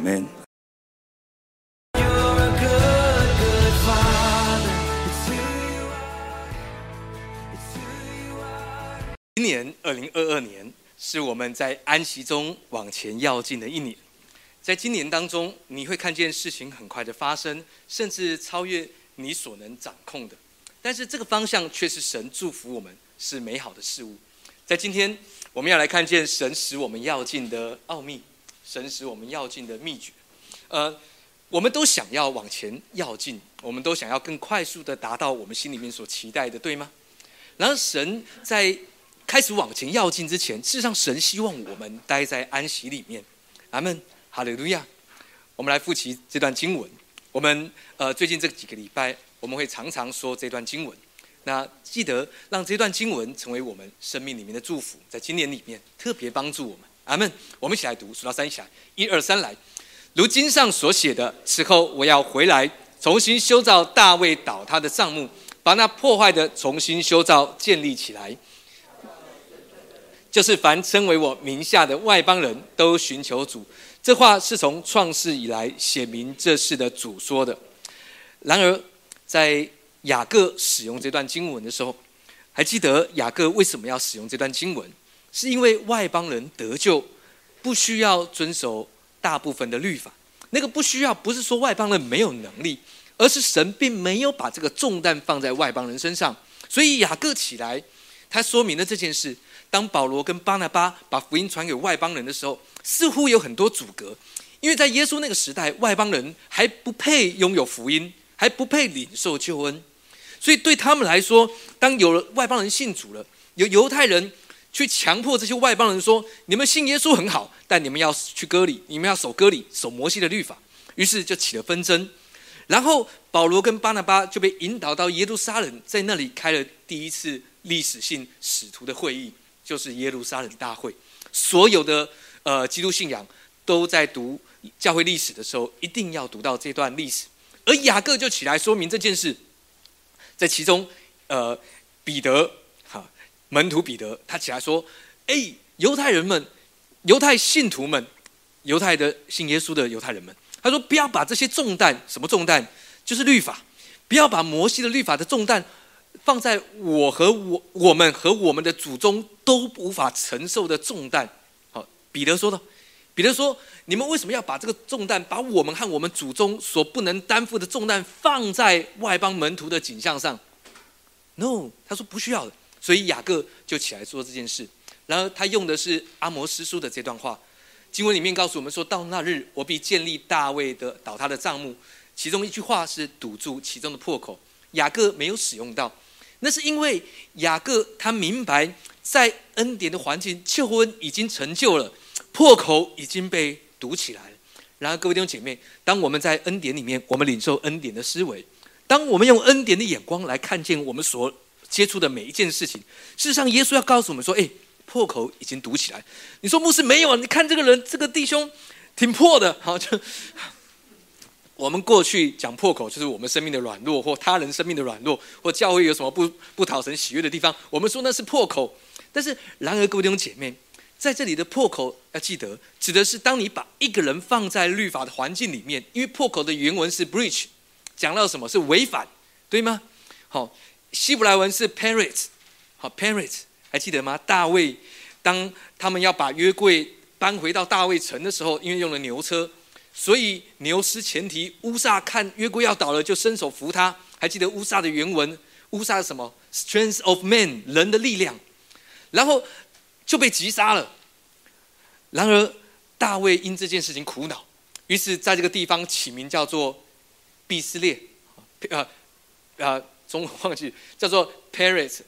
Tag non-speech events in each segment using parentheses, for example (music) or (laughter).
门。今年二零二二年是我们在安息中往前要进的一年，在今年当中，你会看见事情很快的发生，甚至超越你所能掌控的。但是这个方向却是神祝福我们是美好的事物。在今天，我们要来看见神使我们要进的奥秘，神使我们要进的秘诀。呃，我们都想要往前要进，我们都想要更快速的达到我们心里面所期待的，对吗？然后神在开始往前要进之前，事实上神希望我们待在安息里面。阿门，哈利路亚。我们来复习这段经文。我们呃最近这几个礼拜，我们会常常说这段经文。那记得让这段经文成为我们生命里面的祝福，在今年里面特别帮助我们。阿门。我们一起来读，数到三一起来，一二三来。如经上所写的，此后我要回来，重新修造大卫倒塌的帐幕，把那破坏的重新修造建立起来。就是凡称为我名下的外邦人都寻求主，这话是从创世以来写明这事的主说的。然而，在雅各使用这段经文的时候，还记得雅各为什么要使用这段经文？是因为外邦人得救不需要遵守大部分的律法。那个不需要，不是说外邦人没有能力，而是神并没有把这个重担放在外邦人身上。所以雅各起来，他说明了这件事。当保罗跟巴拿巴把福音传给外邦人的时候，似乎有很多阻隔，因为在耶稣那个时代，外邦人还不配拥有福音，还不配领受救恩，所以对他们来说，当有了外邦人信主了，有犹太人去强迫这些外邦人说：“你们信耶稣很好，但你们要去割礼，你们要守割礼，守摩西的律法。”于是就起了纷争。然后保罗跟巴拿巴就被引导到耶路撒冷，在那里开了第一次历史性使徒的会议。就是耶路撒冷大会，所有的呃基督信仰都在读教会历史的时候，一定要读到这段历史。而雅各就起来说明这件事，在其中，呃，彼得门徒彼得他起来说：“哎，犹太人们，犹太信徒们，犹太的信耶稣的犹太人们，他说不要把这些重担，什么重担，就是律法，不要把摩西的律法的重担。”放在我和我我们和我们的祖宗都无法承受的重担。好，彼得说的。彼得说：“你们为什么要把这个重担，把我们和我们祖宗所不能担负的重担放在外邦门徒的景象上？”No，他说不需要的。所以雅各就起来做这件事。然而他用的是阿摩斯书的这段话，经文里面告诉我们说：“到那日，我必建立大卫的倒塌的帐幕。”其中一句话是堵住其中的破口。雅各没有使用到。那是因为雅各他明白，在恩典的环境，救恩已经成就了，破口已经被堵起来了。然而，各位弟兄姐妹，当我们在恩典里面，我们领受恩典的思维，当我们用恩典的眼光来看见我们所接触的每一件事情，事实上，耶稣要告诉我们说：“哎，破口已经堵起来。”你说牧师没有啊？你看这个人，这个弟兄挺破的，好就。我们过去讲破口，就是我们生命的软弱，或他人生命的软弱，或教会有什么不不讨神喜悦的地方，我们说那是破口。但是，然而各位弟兄姐妹，在这里的破口要记得，指的是当你把一个人放在律法的环境里面，因为破口的原文是 breach，讲到什么是违反，对吗？好，希伯来文是 parrot，好 parrot，还记得吗？大卫当他们要把约柜搬回到大卫城的时候，因为用了牛车。所以牛失前提，乌撒看约柜要倒了，就伸手扶他。还记得乌撒的原文？乌撒是什么？Strength of man，人的力量。然后就被击杀了。然而大卫因这件事情苦恼，于是在这个地方起名叫做毕斯列，啊啊，中文忘记叫做 Paris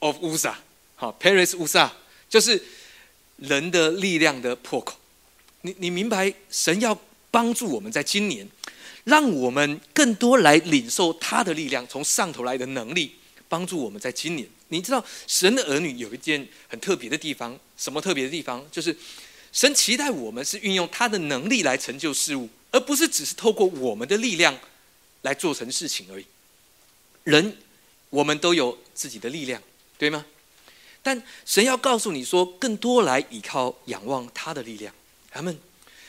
of Usa。好，Paris 乌撒就是人的力量的破口。你你明白神要？帮助我们在今年，让我们更多来领受他的力量，从上头来的能力，帮助我们在今年。你知道，神的儿女有一件很特别的地方，什么特别的地方？就是神期待我们是运用他的能力来成就事物，而不是只是透过我们的力量来做成事情而已。人，我们都有自己的力量，对吗？但神要告诉你说，更多来依靠、仰望他的力量，他们。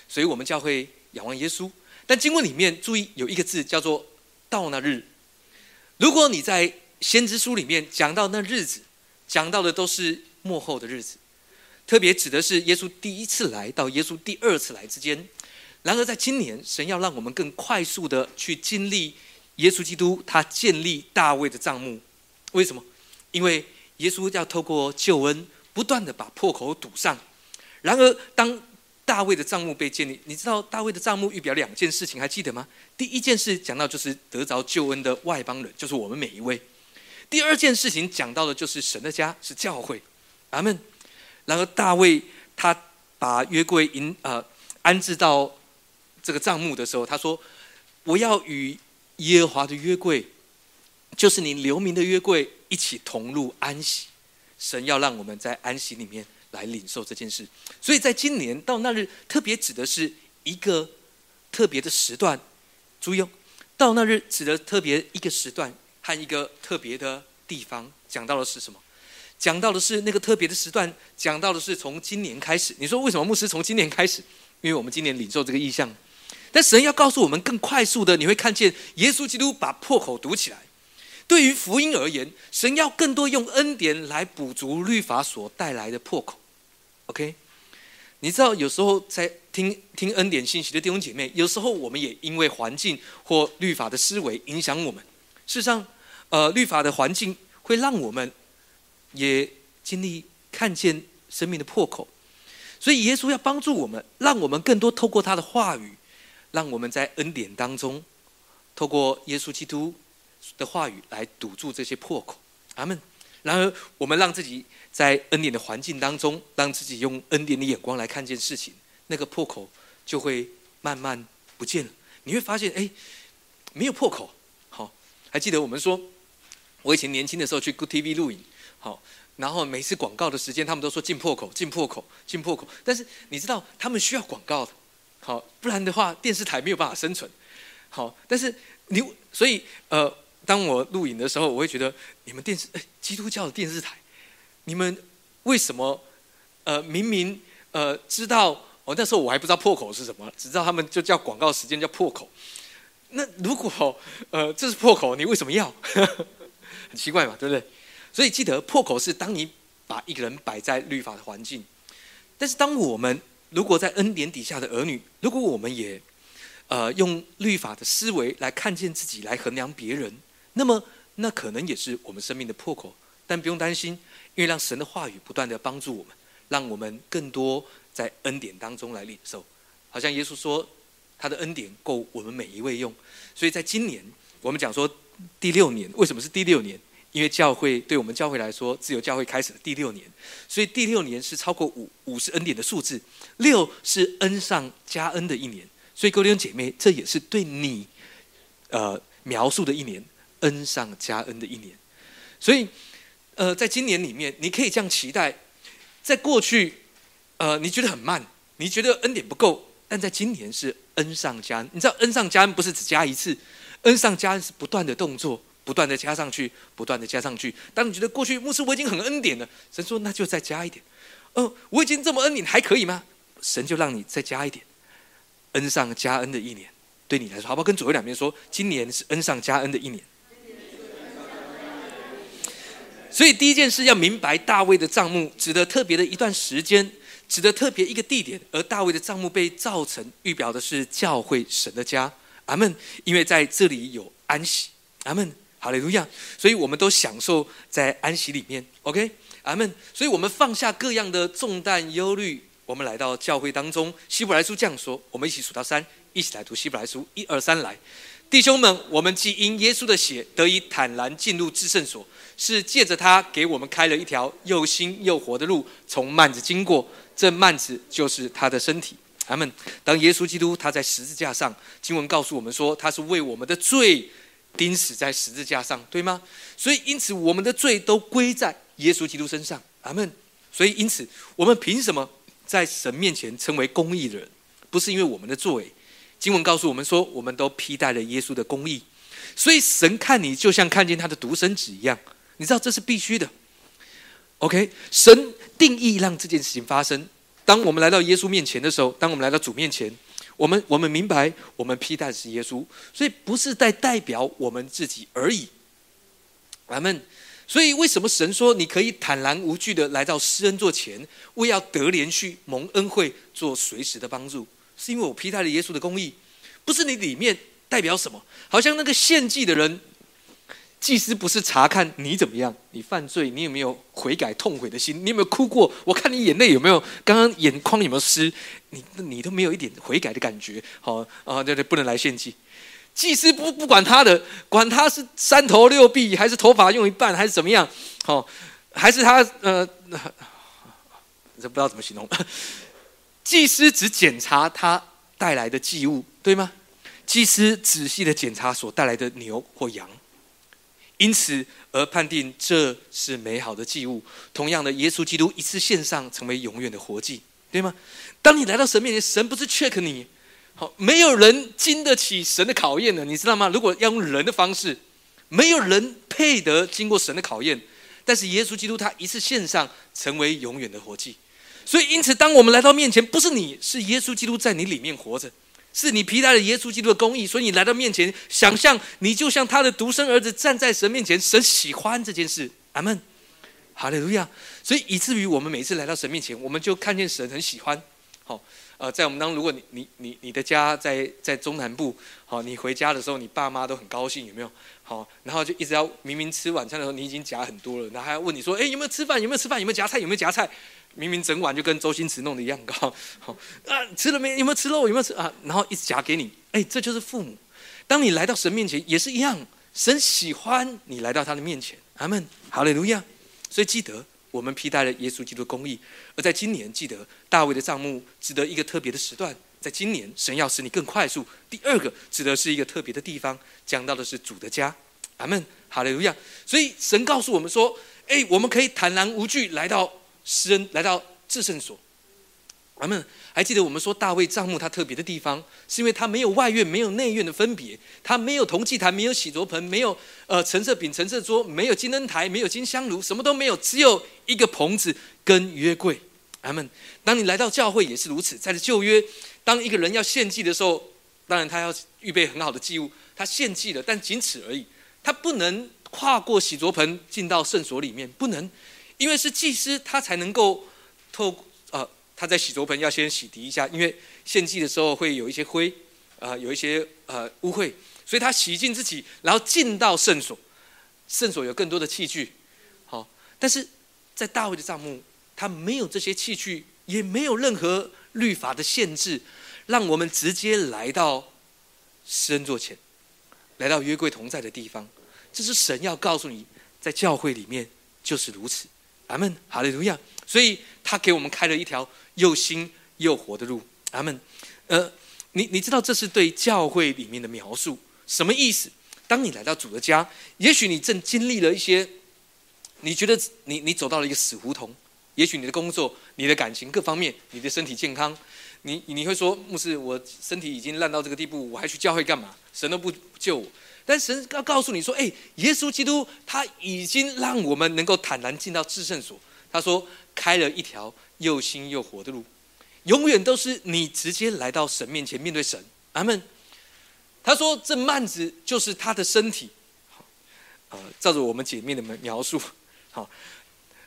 所以我们教会仰望耶稣。但经文里面注意有一个字叫做“到那日”。如果你在先知书里面讲到那日子，讲到的都是末后的日子，特别指的是耶稣第一次来到耶稣第二次来之间。然而在今年，神要让我们更快速的去经历耶稣基督他建立大卫的账目。为什么？因为耶稣要透过救恩，不断的把破口堵上。然而当大卫的账目被建立，你知道大卫的账目预表两件事情，还记得吗？第一件事讲到就是得着救恩的外邦人，就是我们每一位；第二件事情讲到的就是神的家是教会，阿门。然而大卫他把约柜引呃安置到这个账目的时候，他说：“我要与耶和华的约柜，就是你留名的约柜，一起同入安息。”神要让我们在安息里面。来领受这件事，所以在今年到那日，特别指的是一个特别的时段。注意哦，到那日指的特别一个时段和一个特别的地方，讲到的是什么？讲到的是那个特别的时段，讲到的是从今年开始。你说为什么牧师从今年开始？因为我们今年领受这个意象，但神要告诉我们更快速的，你会看见耶稣基督把破口堵起来。对于福音而言，神要更多用恩典来补足律法所带来的破口。OK，你知道有时候在听听恩典信息的弟兄姐妹，有时候我们也因为环境或律法的思维影响我们。事实上，呃，律法的环境会让我们也经历看见生命的破口。所以耶稣要帮助我们，让我们更多透过他的话语，让我们在恩典当中，透过耶稣基督。的话语来堵住这些破口，阿门。然而，我们让自己在恩典的环境当中，让自己用恩典的眼光来看见事情，那个破口就会慢慢不见了。你会发现，哎，没有破口。好，还记得我们说，我以前年轻的时候去 Good TV 录影，好，然后每次广告的时间，他们都说进破口，进破口，进破口。但是你知道，他们需要广告的，好，不然的话，电视台没有办法生存。好，但是你，所以呃。当我录影的时候，我会觉得你们电视，哎，基督教的电视台，你们为什么，呃，明明呃知道，我那时候我还不知道破口是什么，只知道他们就叫广告时间叫破口。那如果呃这是破口，你为什么要？(laughs) 很奇怪嘛，对不对？所以记得破口是当你把一个人摆在律法的环境，但是当我们如果在恩典底下的儿女，如果我们也呃用律法的思维来看见自己，来衡量别人。那么，那可能也是我们生命的破口，但不用担心，因为让神的话语不断的帮助我们，让我们更多在恩典当中来领受。好像耶稣说，他的恩典够我们每一位用。所以在今年，我们讲说第六年，为什么是第六年？因为教会对我们教会来说，自由教会开始的第六年，所以第六年是超过五五十恩典的数字，六是恩上加恩的一年。所以各位弟兄姐妹，这也是对你呃描述的一年。恩上加恩的一年，所以，呃，在今年里面，你可以这样期待：在过去，呃，你觉得很慢，你觉得恩典不够，但在今年是恩上加恩。你知道，恩上加恩不是只加一次，恩上加恩是不断的动作，不断的加上去，不断的加上去。当你觉得过去牧师我已经很恩典了，神说那就再加一点。哦，我已经这么恩典还可以吗？神就让你再加一点，恩上加恩的一年，对你来说，好不好？跟左右两边说，今年是恩上加恩的一年。所以第一件事要明白，大卫的账目指的特别的一段时间，指的特别一个地点，而大卫的账目被造成，预表的是教会神的家。阿门。因为在这里有安息。阿门。好嘞，路亚。所以我们都享受在安息里面。OK。阿门。所以我们放下各样的重担忧虑，我们来到教会当中。希伯来书这样说：我们一起数到三，一起来读希伯来书。一二三，来，弟兄们，我们既因耶稣的血得以坦然进入至圣所。是借着他给我们开了一条又新又活的路，从幔子经过，这幔子就是他的身体。阿门。当耶稣基督他在十字架上，经文告诉我们说，他是为我们的罪钉死在十字架上，对吗？所以因此我们的罪都归在耶稣基督身上。阿门。所以因此我们凭什么在神面前称为公义的人？不是因为我们的作为。经文告诉我们说，我们都披戴了耶稣的公义。所以神看你就像看见他的独生子一样。你知道这是必须的，OK？神定义让这件事情发生，当我们来到耶稣面前的时候，当我们来到主面前，我们我们明白，我们披戴的是耶稣，所以不是在代表我们自己而已。阿门。所以为什么神说你可以坦然无惧的来到施恩座前，为要得连续蒙恩惠，做随时的帮助？是因为我批判了耶稣的公义，不是你里面代表什么？好像那个献祭的人。祭司不是查看你怎么样，你犯罪，你有没有悔改痛悔的心？你有没有哭过？我看你眼泪有没有？刚刚眼眶有没有湿？你你都没有一点悔改的感觉。好啊，对对，不能来献祭。祭司不不管他的，管他是三头六臂，还是头发用一半，还是怎么样？好，还是他呃，(laughs) 这不知道怎么形容。(laughs) 祭司只检查他带来的祭物，对吗？祭司仔细的检查所带来的牛或羊。因此而判定这是美好的祭物。同样的，耶稣基督一次献上，成为永远的活祭，对吗？当你来到神面前，神不是 check 你，好，没有人经得起神的考验的，你知道吗？如果要用人的方式，没有人配得经过神的考验。但是耶稣基督他一次献上，成为永远的活祭。所以，因此，当我们来到面前，不是你是耶稣基督在你里面活着。是你披戴了耶稣基督的公义，所以你来到面前，想象你就像他的独生儿子站在神面前，神喜欢这件事。阿门，哈利路亚。所以以至于我们每次来到神面前，我们就看见神很喜欢。好，呃，在我们当如果你你你你的家在在中南部，好，你回家的时候，你爸妈都很高兴，有没有？好，然后就一直要明明吃晚餐的时候，你已经夹很多了，然后还要问你说，哎，有没有吃饭？有没有吃饭？有没有夹菜？有没有夹菜？明明整碗就跟周星驰弄的一样高，好 (laughs) 啊，吃了没？有没有吃肉？有没有吃啊？然后一直夹给你，哎，这就是父母。当你来到神面前也是一样，神喜欢你来到他的面前。阿门，好嘞，路亚。所以记得，我们披戴了耶稣基督的公义。而在今年，记得大卫的帐幕值得一个特别的时段。在今年，神要使你更快速。第二个，指的是一个特别的地方，讲到的是主的家。阿门，好嘞，路亚。所以神告诉我们说，哎，我们可以坦然无惧来到。诗人来到至圣所，阿门。还记得我们说大卫帐幕他特别的地方，是因为他没有外院，没有内院的分别，他没有铜祭坛，没有洗濯盆，没有呃陈设饼、陈设桌，没有金灯台，没有金香炉，什么都没有，只有一个棚子跟约柜。阿门。当你来到教会也是如此，在这旧约，当一个人要献祭的时候，当然他要预备很好的祭物，他献祭了，但仅此而已，他不能跨过洗濯盆进到圣所里面，不能。因为是祭司，他才能够透呃，他在洗濯盆要先洗涤一下，因为献祭的时候会有一些灰，啊，有一些呃污秽，所以他洗净自己，然后进到圣所。圣所有更多的器具，好，但是在大卫的帐幕，他没有这些器具，也没有任何律法的限制，让我们直接来到施恩座前，来到约柜同在的地方。这是神要告诉你，在教会里面就是如此。阿门，哈利路亚。所以他给我们开了一条又新又活的路。阿门。呃，你你知道这是对教会里面的描述，什么意思？当你来到主的家，也许你正经历了一些，你觉得你你走到了一个死胡同。也许你的工作、你的感情各方面、你的身体健康，你你会说，牧师，我身体已经烂到这个地步，我还去教会干嘛？神都不救我。但神要告诉你说：“哎，耶稣基督他已经让我们能够坦然进到至圣所。他说，开了一条又新又活的路，永远都是你直接来到神面前面对神。阿门。他说，这幔子就是他的身体。好，呃，照着我们姐妹的描述，好，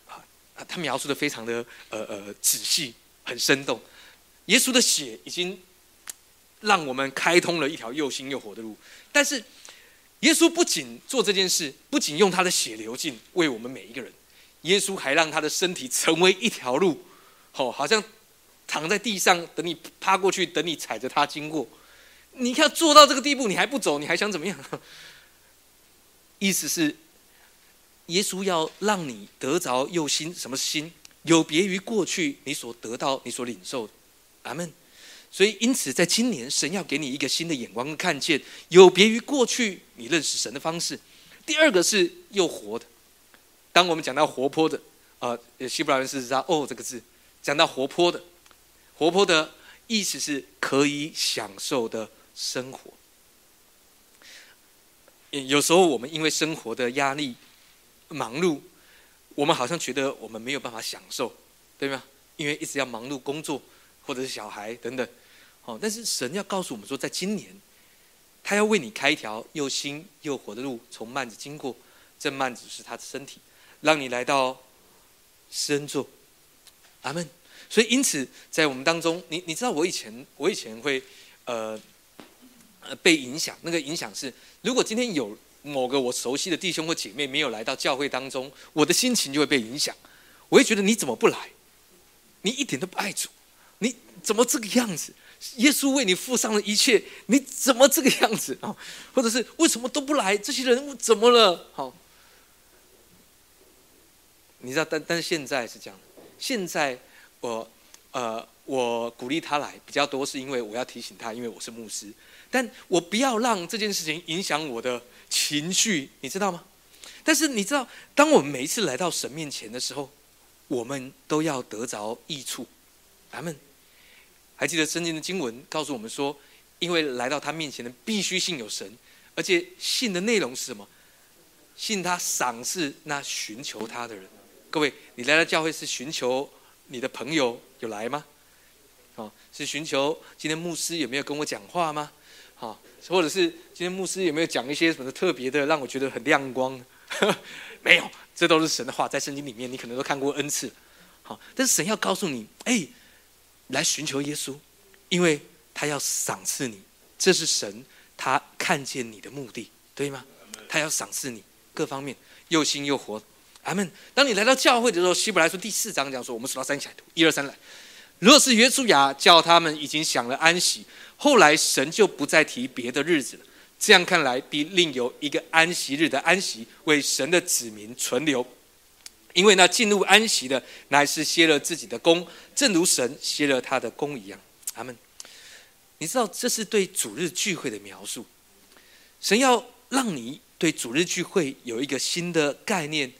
啊，他描述的非常的呃呃仔细，很生动。耶稣的血已经让我们开通了一条又新又活的路，但是。耶稣不仅做这件事，不仅用他的血流尽为我们每一个人，耶稣还让他的身体成为一条路，哦，好像躺在地上等你趴过去，等你踩着他经过。你看做到这个地步，你还不走，你还想怎么样？(laughs) 意思是，耶稣要让你得着又新，什么新？有别于过去你所得到、你所领受的。阿门。所以，因此，在今年，神要给你一个新的眼光，看见有别于过去你认识神的方式。第二个是又活的。当我们讲到活泼的，啊，希伯来人是知道哦这个字，讲到活泼的，活泼的意思是可以享受的生活。有时候我们因为生活的压力、忙碌，我们好像觉得我们没有办法享受，对吗？因为一直要忙碌工作，或者是小孩等等。但是神要告诉我们说，在今年，他要为你开一条又新又活的路，从幔子经过。这幔子是他的身体，让你来到施恩座。阿门。所以，因此，在我们当中，你你知道，我以前我以前会呃呃被影响。那个影响是，如果今天有某个我熟悉的弟兄或姐妹没有来到教会当中，我的心情就会被影响。我会觉得你怎么不来？你一点都不爱主，你怎么这个样子？耶稣为你付上了一切，你怎么这个样子啊？或者是为什么都不来？这些人怎么了？好，你知道，但但是现在是这样。现在我呃，我鼓励他来比较多，是因为我要提醒他，因为我是牧师。但我不要让这件事情影响我的情绪，你知道吗？但是你知道，当我们每一次来到神面前的时候，我们都要得着益处。咱们。还记得圣经的经文告诉我们说，因为来到他面前的必须信有神，而且信的内容是什么？信他赏赐那寻求他的人。各位，你来到教会是寻求你的朋友有来吗？哦，是寻求今天牧师有没有跟我讲话吗？好，或者是今天牧师有没有讲一些什么特别的，让我觉得很亮光？(laughs) 没有，这都是神的话，在圣经里面你可能都看过 N 次。好，但是神要告诉你，哎。来寻求耶稣，因为他要赏赐你，这是神他看见你的目的，对吗？他要赏赐你各方面又新又活。阿门。当你来到教会的时候，希伯来书第四章讲说，我们数到三起来读，一二三来。若是约书亚叫他们已经享了安息，后来神就不再提别的日子了。这样看来，必另有一个安息日的安息，为神的子民存留。因为那进入安息的，乃是歇了自己的功，正如神歇了他的功一样。阿门。你知道这是对主日聚会的描述。神要让你对主日聚会有一个新的概念，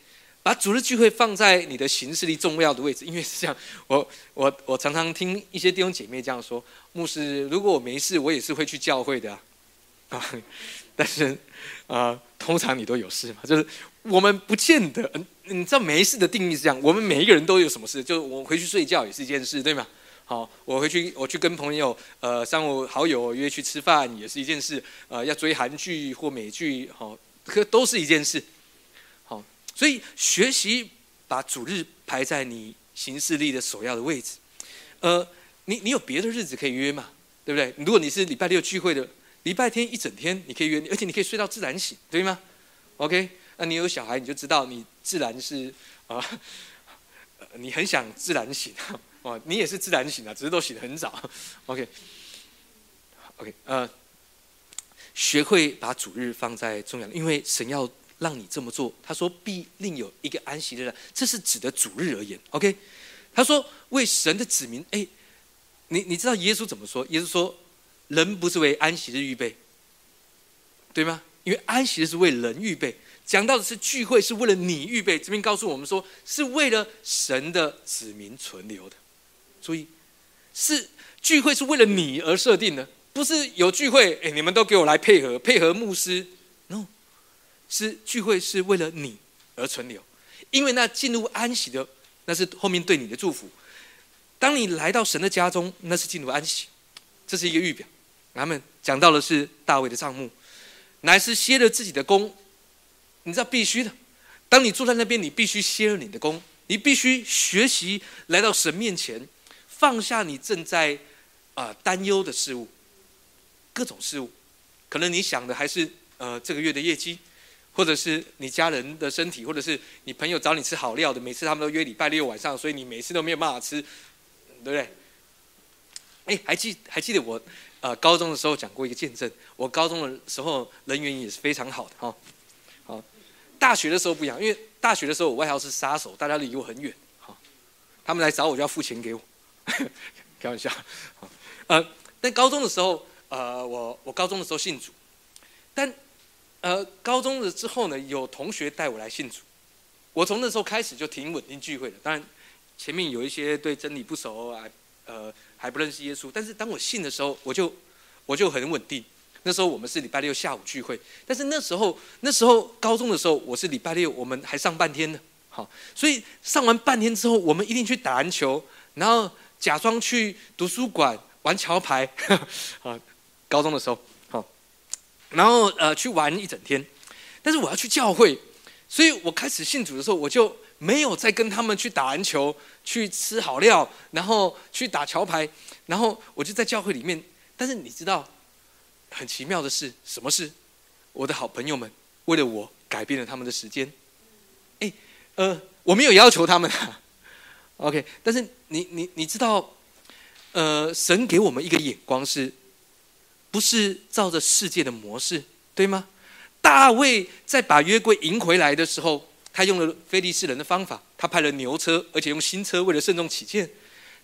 把主日聚会放在你的行事力重要的位置。因为是这样，我我我常常听一些弟兄姐妹这样说：牧师，如果我没事，我也是会去教会的啊。(laughs) 但是啊，通常你都有事嘛，就是我们不见得。你知道没事的定义是这样，我们每一个人都有什么事，就我回去睡觉也是一件事，对吗？好，我回去我去跟朋友呃三五好友约去吃饭也是一件事，呃要追韩剧或美剧，好，可都是一件事。好，所以学习把主日排在你行事历的首要的位置。呃，你你有别的日子可以约嘛？对不对？如果你是礼拜六聚会的，礼拜天一整天你可以约，而且你可以睡到自然醒，对吗？OK。那你有小孩，你就知道你自然是啊，你很想自然醒哦，你也是自然醒啊，只是都醒得很早。OK，OK，呃，学会把主日放在重要，因为神要让你这么做。他说必另有一个安息日，这是指的主日而言。OK，他说为神的子民，哎，你你知道耶稣怎么说？耶稣说人不是为安息日预备，对吗？因为安息日是为人预备。讲到的是聚会是为了你预备，这边告诉我们说是为了神的子民存留的。注意，是聚会是为了你而设定的，不是有聚会，哎，你们都给我来配合配合牧师。No，是聚会是为了你而存留，因为那进入安息的，那是后面对你的祝福。当你来到神的家中，那是进入安息，这是一个预表。他们讲到的是大卫的帐目，乃是歇了自己的功。你知道必须的，当你坐在那边，你必须歇了你的功，你必须学习来到神面前，放下你正在啊担忧的事物，各种事物，可能你想的还是呃这个月的业绩，或者是你家人的身体，或者是你朋友找你吃好料的，每次他们都约礼拜六晚上，所以你每次都没有办法吃，对不对？哎，还记还记得我呃高中的时候讲过一个见证，我高中的时候人缘也是非常好的哈。大学的时候不一样，因为大学的时候我外号是杀手，大家离我很远，好，他们来找我就要付钱给我，(laughs) 开玩笑，呃，但高中的时候，呃，我我高中的时候信主，但呃，高中的之后呢，有同学带我来信主，我从那时候开始就挺稳定聚会的，当然前面有一些对真理不熟啊，呃，还不认识耶稣，但是当我信的时候，我就我就很稳定。那时候我们是礼拜六下午聚会，但是那时候那时候高中的时候，我是礼拜六我们还上半天呢，好，所以上完半天之后，我们一定去打篮球，然后假装去图书馆玩桥牌，(laughs) 啊，高中的时候，好，然后呃去玩一整天。但是我要去教会，所以我开始信主的时候，我就没有再跟他们去打篮球、去吃好料，然后去打桥牌，然后我就在教会里面。但是你知道，很奇妙的是，什么事？我的好朋友们为了我改变了他们的时间。哎，呃，我没有要求他们啊。(laughs) OK，但是你你你知道，呃，神给我们一个眼光是，不是照着世界的模式，对吗？大卫在把约柜迎回来的时候，他用了非利士人的方法，他派了牛车，而且用新车，为了慎重起见。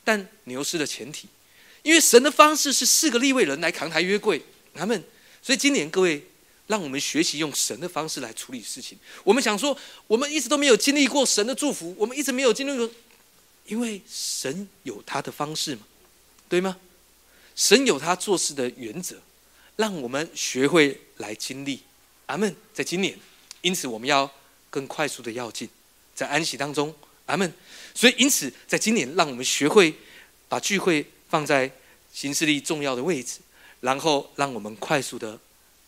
但牛失了前提，因为神的方式是四个立位人来扛抬约柜，他们。所以今年各位，让我们学习用神的方式来处理事情。我们想说，我们一直都没有经历过神的祝福，我们一直没有经历过。因为神有他的方式嘛，对吗？神有他做事的原则，让我们学会来经历。阿门。在今年，因此我们要更快速的要进，在安息当中。阿门。所以因此，在今年，让我们学会把聚会放在行事力重要的位置，然后让我们快速的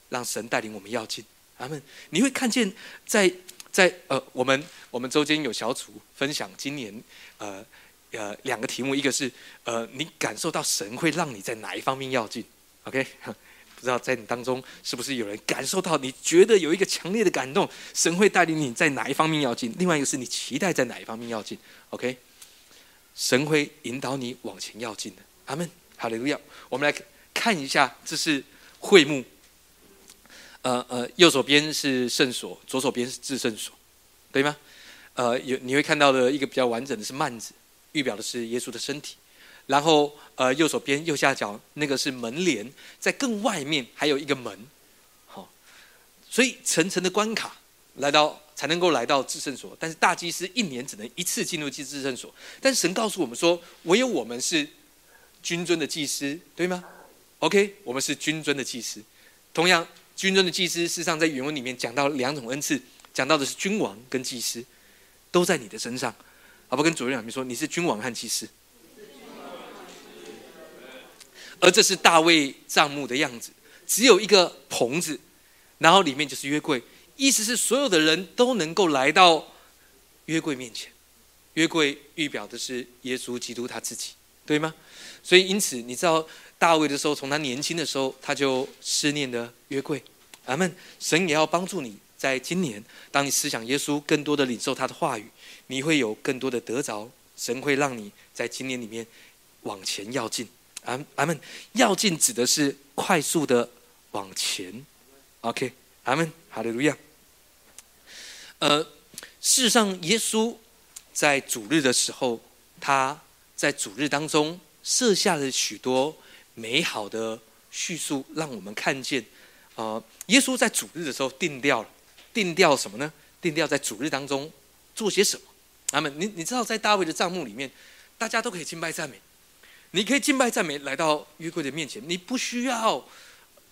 让神带领我们要进。阿门。你会看见，在在呃，我们我们周间有小组分享今年。呃，呃，两个题目，一个是呃，你感受到神会让你在哪一方面要进？OK，(laughs) 不知道在你当中是不是有人感受到，你觉得有一个强烈的感动，神会带领你在哪一方面要进？另外一个是你期待在哪一方面要进？OK，神会引导你往前要进的。阿门，哈利路亚。我们来看一下，这是会幕。呃呃，右手边是圣所，左手边是至圣所，对吗？呃，有你会看到的一个比较完整的是幔子，预表的是耶稣的身体。然后，呃，右手边右下角那个是门帘，在更外面还有一个门。好，所以层层的关卡来到才能够来到至圣所。但是大祭司一年只能一次进入至至圣所。但神告诉我们说，唯有我们是君尊的祭司，对吗？OK，我们是君尊的祭司。同样，君尊的祭司事实上在原文里面讲到两种恩赐，讲到的是君王跟祭司。都在你的身上，好不跟主任两边说，你是君王和祭司，而这是大卫帐幕的样子，只有一个棚子，然后里面就是约柜，意思是所有的人都能够来到约柜面前，约柜预表的是耶稣基督他自己，对吗？所以因此你知道大卫的时候，从他年轻的时候他就思念的约柜，阿门。神也要帮助你。在今年，当你思想耶稣，更多的领受他的话语，你会有更多的得着。神会让你在今年里面往前要进。阿阿门。要进指的是快速的往前。OK，阿门。哈利路亚。呃，事实上，耶稣在主日的时候，他在主日当中设下了许多美好的叙述，让我们看见。啊，耶稣在主日的时候定掉了。定调什么呢？定调在主日当中做些什么？阿门。你你知道，在大卫的帐目里面，大家都可以敬拜赞美。你可以敬拜赞美来到约柜的面前，你不需要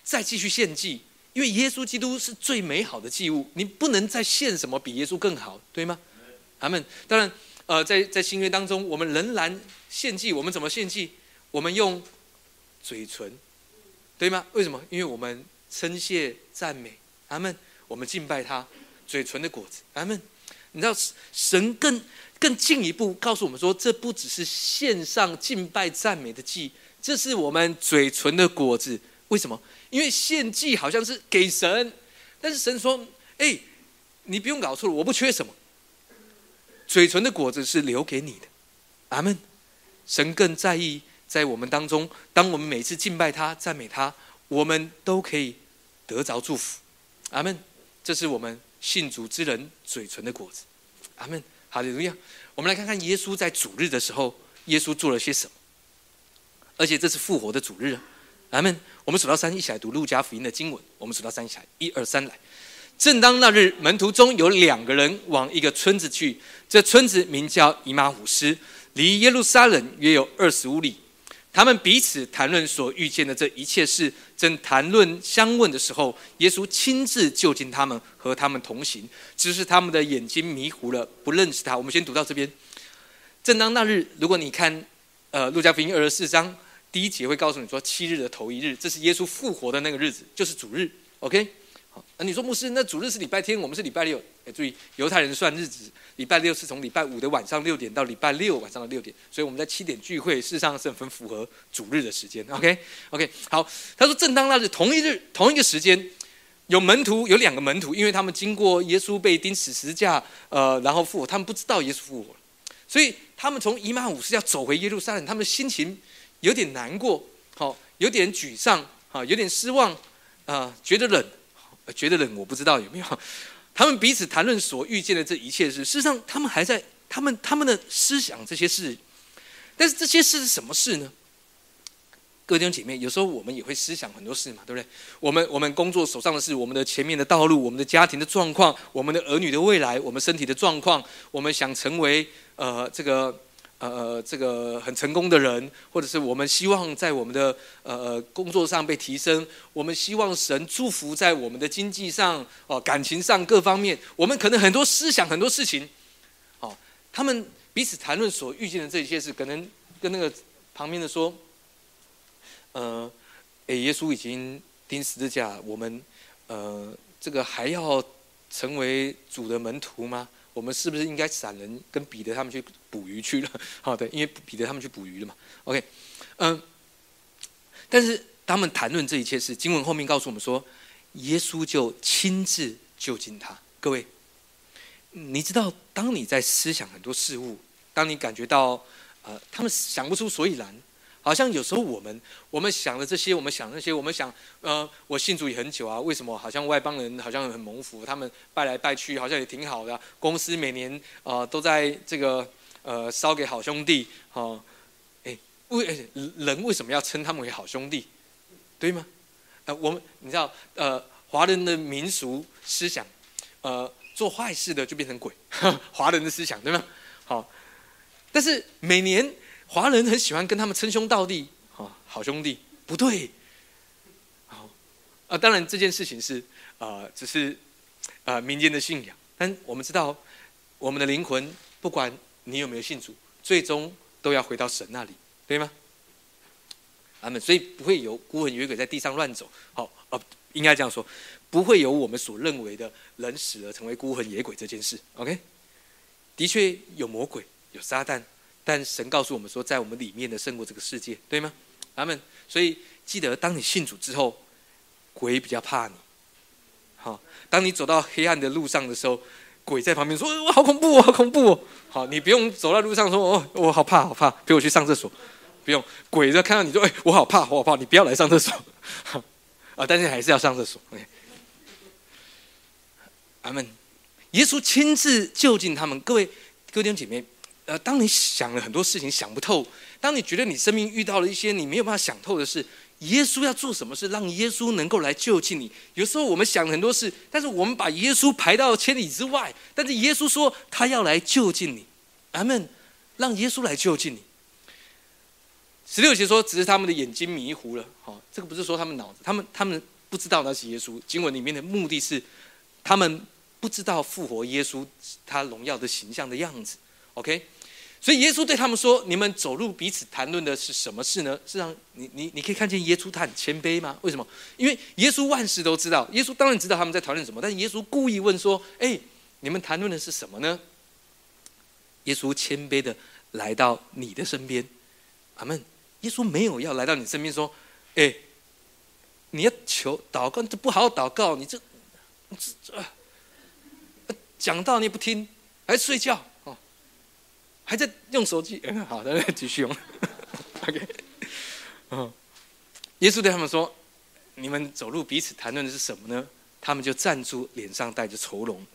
再继续献祭，因为耶稣基督是最美好的祭物。你不能再献什么比耶稣更好，对吗？阿门。当然，呃，在在新约当中，我们仍然献祭。我们怎么献祭？我们用嘴唇，对吗？为什么？因为我们称谢赞美。阿门。我们敬拜他，嘴唇的果子，阿门。你知道神更更进一步告诉我们说，这不只是献上敬拜赞美的祭，这是我们嘴唇的果子。为什么？因为献祭好像是给神，但是神说：“哎，你不用搞错了，我不缺什么。嘴唇的果子是留给你的，阿门。神更在意在我们当中，当我们每次敬拜他、赞美他，我们都可以得着祝福，阿门。”这是我们信主之人嘴唇的果子，阿门，好怎么样。我们来看看耶稣在主日的时候，耶稣做了些什么。而且这是复活的主日，啊阿门。我们数到三，一起来读路加福音的经文。我们数到三，一起来，一二三，来。正当那日，门徒中有两个人往一个村子去，这村子名叫以马虎斯，离耶路撒冷约有二十五里。他们彼此谈论所遇见的这一切事，正谈论相问的时候，耶稣亲自就近他们，和他们同行。只是他们的眼睛迷糊了，不认识他。我们先读到这边。正当那日，如果你看呃，路加福音二十四章第一节会告诉你说，七日的头一日，这是耶稣复活的那个日子，就是主日。OK，啊，你说牧师，那主日是礼拜天，我们是礼拜六。哎，注意，犹太人算日子，礼拜六是从礼拜五的晚上六点到礼拜六晚上的六点，所以我们在七点聚会，事实上是很符合主日的时间。OK，OK，好，他说正当那日同一日同一个时间。有门徒，有两个门徒，因为他们经过耶稣被钉死十字架，呃，然后复活，他们不知道耶稣复活，所以他们从以马五是要走回耶路撒冷，他们心情有点难过，好，有点沮丧，好，有点失望，啊，觉得冷，觉得冷，我不知道有没有，他们彼此谈论所遇见的这一切事，事实上，他们还在他们他们的思想这些事，但是这些事是什么事呢？各位弟兄姐妹，有时候我们也会思想很多事嘛，对不对？我们我们工作手上的事，我们的前面的道路，我们的家庭的状况，我们的儿女的未来，我们身体的状况，我们想成为呃这个呃这个很成功的人，或者是我们希望在我们的呃工作上被提升，我们希望神祝福在我们的经济上哦感情上各方面，我们可能很多思想很多事情，哦，他们彼此谈论所遇见的这些事，可能跟那个旁边的说。呃，诶，耶稣已经钉十字架，我们呃，这个还要成为主的门徒吗？我们是不是应该闪人跟彼得他们去捕鱼去了？(laughs) 好的，因为彼得他们去捕鱼了嘛。OK，嗯，但是他们谈论这一切事，经文后面告诉我们说，耶稣就亲自就近他。各位，你知道，当你在思想很多事物，当你感觉到呃，他们想不出所以然。好像有时候我们我们想的这些，我们想那些，我们想，呃，我信主也很久啊，为什么好像外邦人好像很蒙福，他们拜来拜去好像也挺好的，公司每年啊都在这个呃烧给好兄弟，哦，哎，为人为什么要称他们为好兄弟，对吗？呃，我们你知道，呃，华人的民俗思想，呃，做坏事的就变成鬼，(laughs) 华人的思想对吗？好，但是每年。华人很喜欢跟他们称兄道弟，啊，好兄弟，不对，好，啊，当然这件事情是啊，只是啊民间的信仰，但我们知道，我们的灵魂，不管你有没有信主，最终都要回到神那里，对吗？阿门。所以不会有孤魂野鬼在地上乱走，好，呃，应该这样说，不会有我们所认为的人死了成为孤魂野鬼这件事。OK，的确有魔鬼，有撒旦。但神告诉我们说，在我们里面的胜过这个世界，对吗？阿门。所以记得，当你信主之后，鬼比较怕你。好，当你走到黑暗的路上的时候，鬼在旁边说：“我好恐怖哦，好恐怖哦。”好，你不用走到路上说：“哦，我好怕，好怕，陪我去上厕所。”不用，鬼在看到你说：“哎，我好怕，我好怕，你不要来上厕所。”啊，但是还是要上厕所。阿门。耶稣亲自就近他们，各位各位弟姐妹。呃，当你想了很多事情想不透，当你觉得你生命遇到了一些你没有办法想透的事，耶稣要做什么事，让耶稣能够来救济你？有时候我们想很多事，但是我们把耶稣排到千里之外，但是耶稣说他要来救济你，阿门，让耶稣来救济你。十六节说，只是他们的眼睛迷糊了，好，这个不是说他们脑子，他们他们不知道那是耶稣。经文里面的目的是，他们不知道复活耶稣他荣耀的形象的样子，OK。所以耶稣对他们说：“你们走路彼此谈论的是什么事呢？是让你你你可以看见耶稣他很谦卑吗？为什么？因为耶稣万事都知道，耶稣当然知道他们在谈论什么。但是耶稣故意问说：‘哎，你们谈论的是什么呢？’耶稣谦卑的来到你的身边，阿门。耶稣没有要来到你身边说：‘哎，你要求祷告，这不好好祷告，你这这这讲道你不听，还睡觉。’还在用手机，嗯好的，继续用。(laughs) OK，嗯，耶稣对他们说：“你们走路彼此谈论的是什么呢？”他们就站住，脸上带着愁容。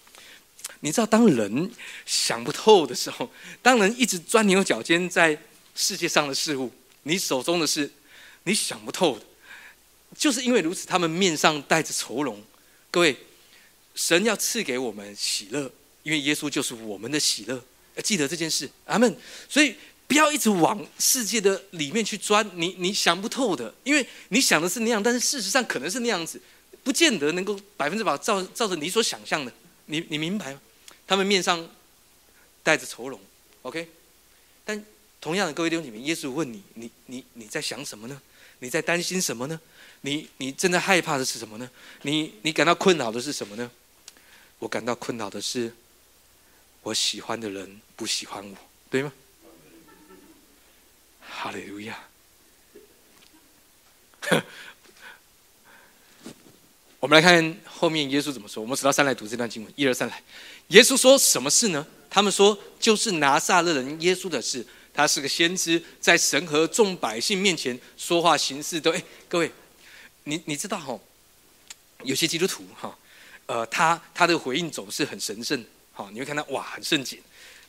你知道，当人想不透的时候，当人一直钻牛角尖在世界上的事物，你手中的事，你想不透的，就是因为如此，他们面上带着愁容。各位，神要赐给我们喜乐，因为耶稣就是我们的喜乐。要记得这件事，阿门。所以不要一直往世界的里面去钻，你你想不透的，因为你想的是那样，但是事实上可能是那样子，不见得能够百分之百照照着你所想象的。你你明白吗？他们面上带着愁容，OK。但同样的，各位弟兄姐妹，耶稣问你：你你你在想什么呢？你在担心什么呢？你你正在害怕的是什么呢？你你感到困扰的是什么呢？我感到困扰的是，我喜欢的人不喜欢我，对吗？哈利路亚。(laughs) 我们来看后面耶稣怎么说。我们数到三来读这段经文，一二三来。耶稣说什么事呢？他们说就是拿撒勒人耶稣的事。他是个先知，在神和众百姓面前说话行事都哎，各位，你你知道哈？有些基督徒哈，呃，他他的回应总是很神圣，你会看到哇，很圣洁，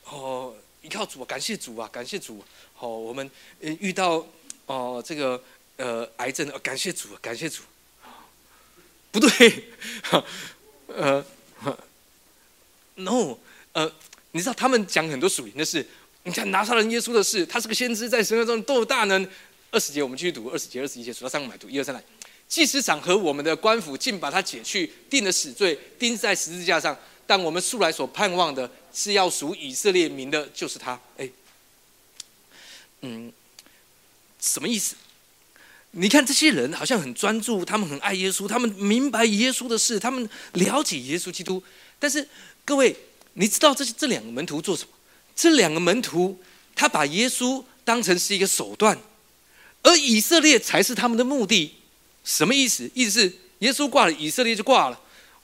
哦，依靠主啊，感谢主啊，感谢主，好，我们遇到哦这个呃癌症，感谢主，感谢主，不对，呃，no，呃，你知道他们讲很多属灵的事。你看拿撒勒耶稣的事，他是个先知，在神的中多大能。二十节我们继续读，二十节、二十一节数到三我们来读，一二三来。祭司长和我们的官府竟把他解去，定了死罪，钉在十字架上。但我们素来所盼望的是要属以色列民的，就是他。哎，嗯，什么意思？你看这些人好像很专注，他们很爱耶稣，他们明白耶稣的事，他们了解耶稣基督。但是各位，你知道这这两个门徒做什么？这两个门徒，他把耶稣当成是一个手段，而以色列才是他们的目的。什么意思？意思是耶稣挂了，以色列就挂了。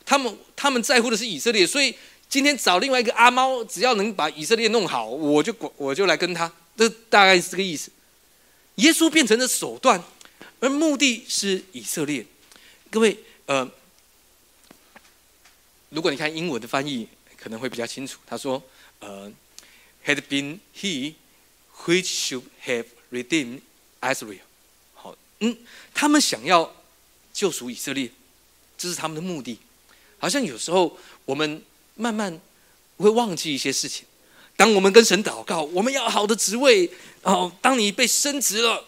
他们他们在乎的是以色列，所以今天找另外一个阿猫，只要能把以色列弄好，我就我就来跟他。这大概是这个意思。耶稣变成了手段，而目的是以色列。各位，呃，如果你看英文的翻译，可能会比较清楚。他说，呃。Had been he which should have redeemed Israel。好，嗯，他们想要救赎以色列，这是他们的目的。好像有时候我们慢慢会忘记一些事情。当我们跟神祷告，我们要好的职位哦。当你被升职了，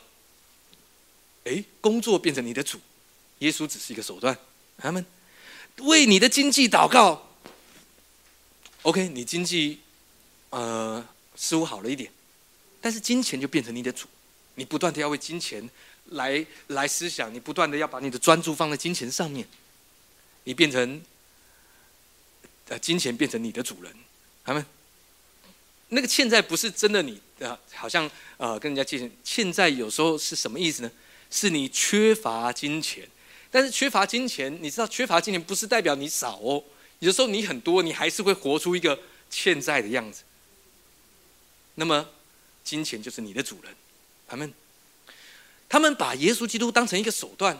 哎，工作变成你的主，耶稣只是一个手段。他们为你的经济祷告。OK，你经济。呃，似乎好了一点，但是金钱就变成你的主，你不断的要为金钱来来思想，你不断的要把你的专注放在金钱上面，你变成呃金钱变成你的主人，他们那个欠债不是真的你呃好像呃跟人家借钱，欠债有时候是什么意思呢？是你缺乏金钱，但是缺乏金钱，你知道缺乏金钱不是代表你少哦，有时候你很多，你还是会活出一个欠债的样子。那么，金钱就是你的主人，他们，他们把耶稣基督当成一个手段，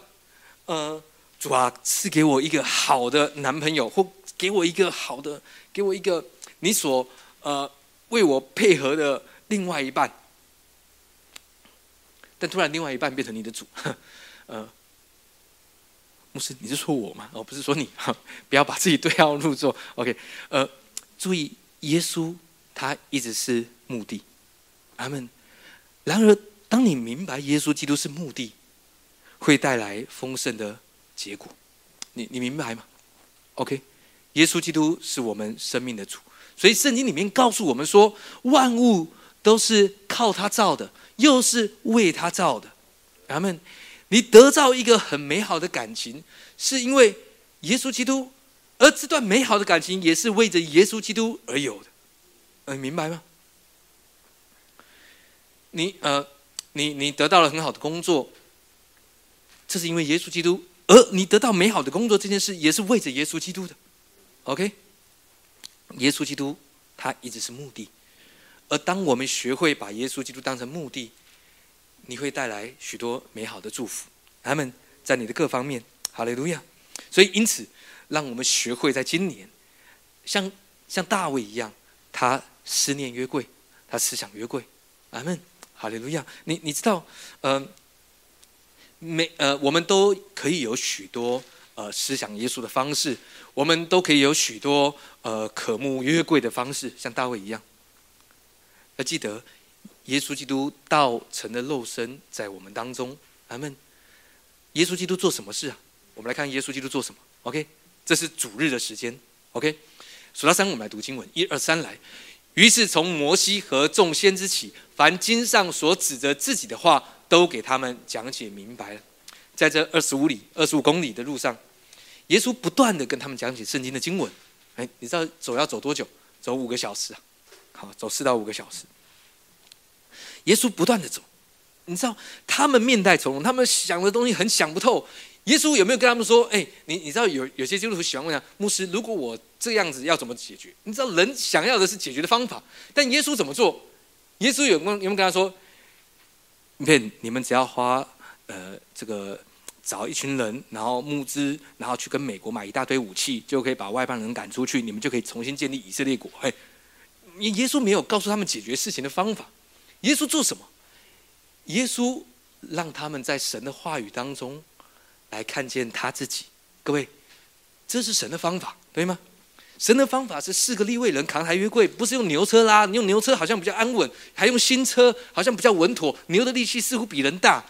呃，主啊，赐给我一个好的男朋友，或给我一个好的，给我一个你所呃为我配合的另外一半。但突然，另外一半变成你的主，(laughs) 呃，牧师，你是说我吗？哦，不是说你哈，(laughs) 不要把自己对号入座。OK，呃，注意，耶稣他一直是。目的，阿门。然而，当你明白耶稣基督是目的，会带来丰盛的结果。你你明白吗？OK，耶稣基督是我们生命的主，所以圣经里面告诉我们说，万物都是靠他造的，又是为他造的。阿门。你得到一个很美好的感情，是因为耶稣基督，而这段美好的感情也是为着耶稣基督而有的。嗯，明白吗？你呃，你你得到了很好的工作，这是因为耶稣基督；而你得到美好的工作这件事，也是为着耶稣基督的。OK，耶稣基督他一直是目的，而当我们学会把耶稣基督当成目的，你会带来许多美好的祝福。他们在你的各方面，哈利路亚。所以因此，让我们学会在今年，像像大卫一样，他思念约柜，他思想约柜。阿门。哈利路亚！你你知道，呃，每呃，我们都可以有许多呃思想耶稣的方式，我们都可以有许多呃渴慕约柜的方式，像大卫一样。要记得，耶稣基督道成的肉身在我们当中。阿门。耶稣基督做什么事啊？我们来看耶稣基督做什么。OK，这是主日的时间。OK，数到三，我们来读经文。一二三，来。于是从摩西和众先知起，凡经上所指着自己的话，都给他们讲解明白了。在这二十五里、二十五公里的路上，耶稣不断的跟他们讲解圣经的经文。哎，你知道走要走多久？走五个小时啊！好，走四到五个小时。耶稣不断的走，你知道他们面带愁容，他们想的东西很想不透。耶稣有没有跟他们说：“哎，你你知道有有些基督徒喜欢问啊，牧师，如果我这样子要怎么解决？你知道人想要的是解决的方法，但耶稣怎么做？耶稣有没有有没有跟他说：你看你们只要花呃这个找一群人，然后募资，然后去跟美国买一大堆武器，就可以把外邦人赶出去，你们就可以重新建立以色列国。嘿，耶稣没有告诉他们解决事情的方法。耶稣做什么？耶稣让他们在神的话语当中。”来看见他自己，各位，这是神的方法，对吗？神的方法是四个立位人扛抬约柜，不是用牛车拉，用牛车好像比较安稳，还用新车好像比较稳妥。牛的力气似乎比人大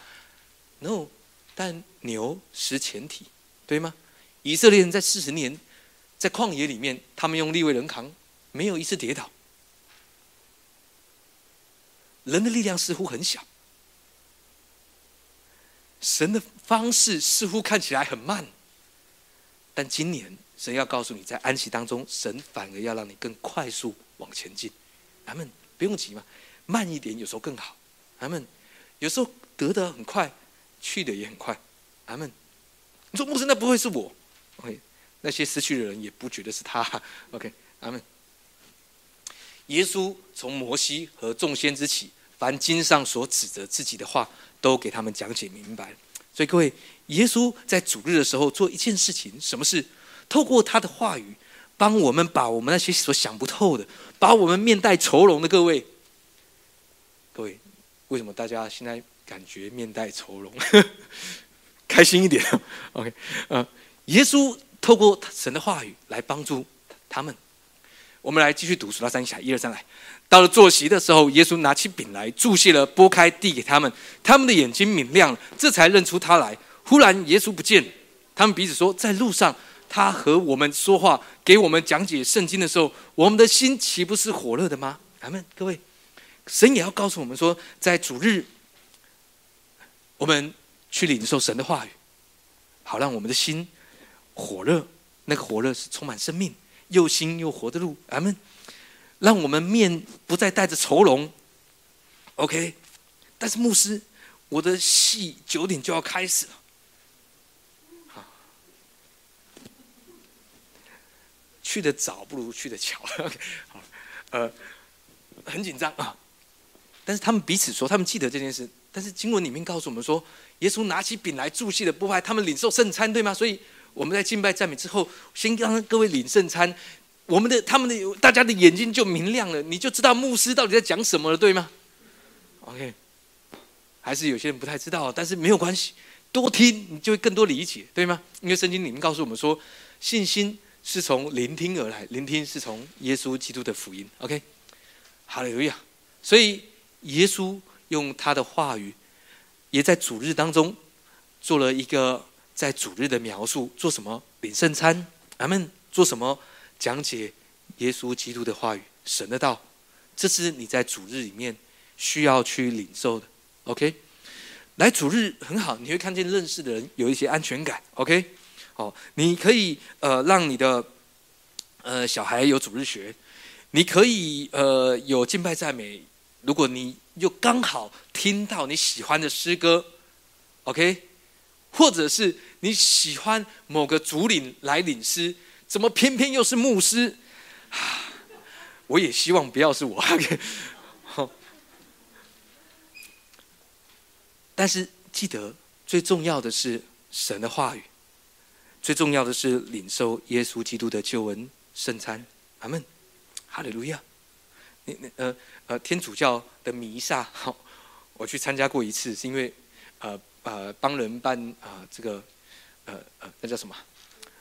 ，no，但牛是前提，对吗？以色列人在四十年在旷野里面，他们用立位人扛，没有一次跌倒。人的力量似乎很小。神的方式似乎看起来很慢，但今年神要告诉你，在安息当中，神反而要让你更快速往前进。咱们不用急嘛，慢一点有时候更好。咱们有时候得的很快，去的也很快。阿门你说牧师，那不会是我？OK，那些失去的人也不觉得是他。(laughs) OK，阿门耶稣从摩西和众先之起，凡经上所指责自己的话。都给他们讲解明白所以各位，耶稣在主日的时候做一件事情，什么事？透过他的话语，帮我们把我们那些所想不透的，把我们面带愁容的各位，各位，为什么大家现在感觉面带愁容？(laughs) 开心一点，(laughs) OK，呃，耶稣透过神的话语来帮助他们。我们来继续读数到三下，一二三来。到了坐席的时候，耶稣拿起饼来，注谢了，拨开，递给他们。他们的眼睛明亮，这才认出他来。忽然，耶稣不见，他们彼此说：“在路上，他和我们说话，给我们讲解圣经的时候，我们的心岂不是火热的吗？”咱们。各位，神也要告诉我们说，在主日，我们去领受神的话语，好让我们的心火热。那个火热是充满生命、又新又活的路。阿门。让我们面不再带着愁容，OK？但是牧师，我的戏九点就要开始了，好，去的早不如去的巧好，呃，很紧张啊。但是他们彼此说，他们记得这件事。但是经文里面告诉我们说，耶稣拿起饼来祝谢的不派他们领受圣餐，对吗？所以我们在敬拜赞美之后，先让各位领圣餐。我们的、他们的、大家的眼睛就明亮了，你就知道牧师到底在讲什么了，对吗？OK，还是有些人不太知道，但是没有关系，多听你就会更多理解，对吗？因为圣经里面告诉我们说，信心是从聆听而来，聆听是从耶稣基督的福音。OK，好了，有呀。所以耶稣用他的话语，也在主日当中做了一个在主日的描述，做什么？领圣餐，咱们做什么？讲解耶稣基督的话语，神的道，这是你在主日里面需要去领受的。OK，来主日很好，你会看见认识的人有一些安全感。OK，好，你可以呃让你的呃小孩有主日学，你可以呃有敬拜赞美。如果你又刚好听到你喜欢的诗歌，OK，或者是你喜欢某个主领来领诗。怎么偏偏又是牧师？(sighs) 我也希望不要是我。(laughs) 但是记得，最重要的是神的话语，最重要的是领受耶稣基督的救恩圣餐。阿门，哈利路亚。你、你、呃、呃，天主教的弥撒，好，(laughs) 我去参加过一次，是因为呃呃帮人办啊这个呃呃那叫什么？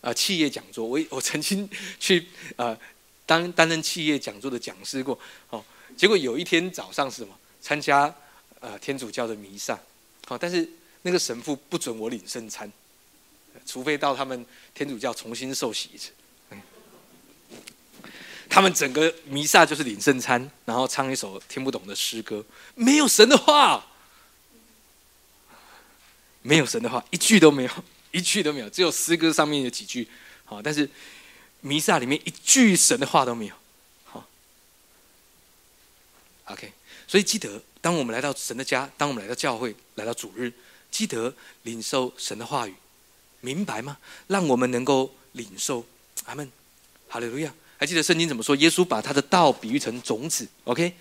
啊，企业讲座，我我曾经 (laughs) 去呃当担任企业讲座的讲师过，哦，结果有一天早上是什么？参加呃天主教的弥撒，好，但是那个神父不准我领圣餐，除非到他们天主教重新受洗一次。他们整个弥撒就是领圣餐，然后唱一首听不懂的诗歌，没有神的话，没有神的话，一句都没有，(laughs) 一句都没有，只有诗歌上面有几句，好，但是弥撒里面一句神的话都没有，好，OK，所以记得，当我们来到神的家，当我们来到教会，来到主日，记得领受神的话语，明白吗？让我们能够领受，阿门，哈利路亚。还记得圣经怎么说？耶稣把他的道比喻成种子，OK，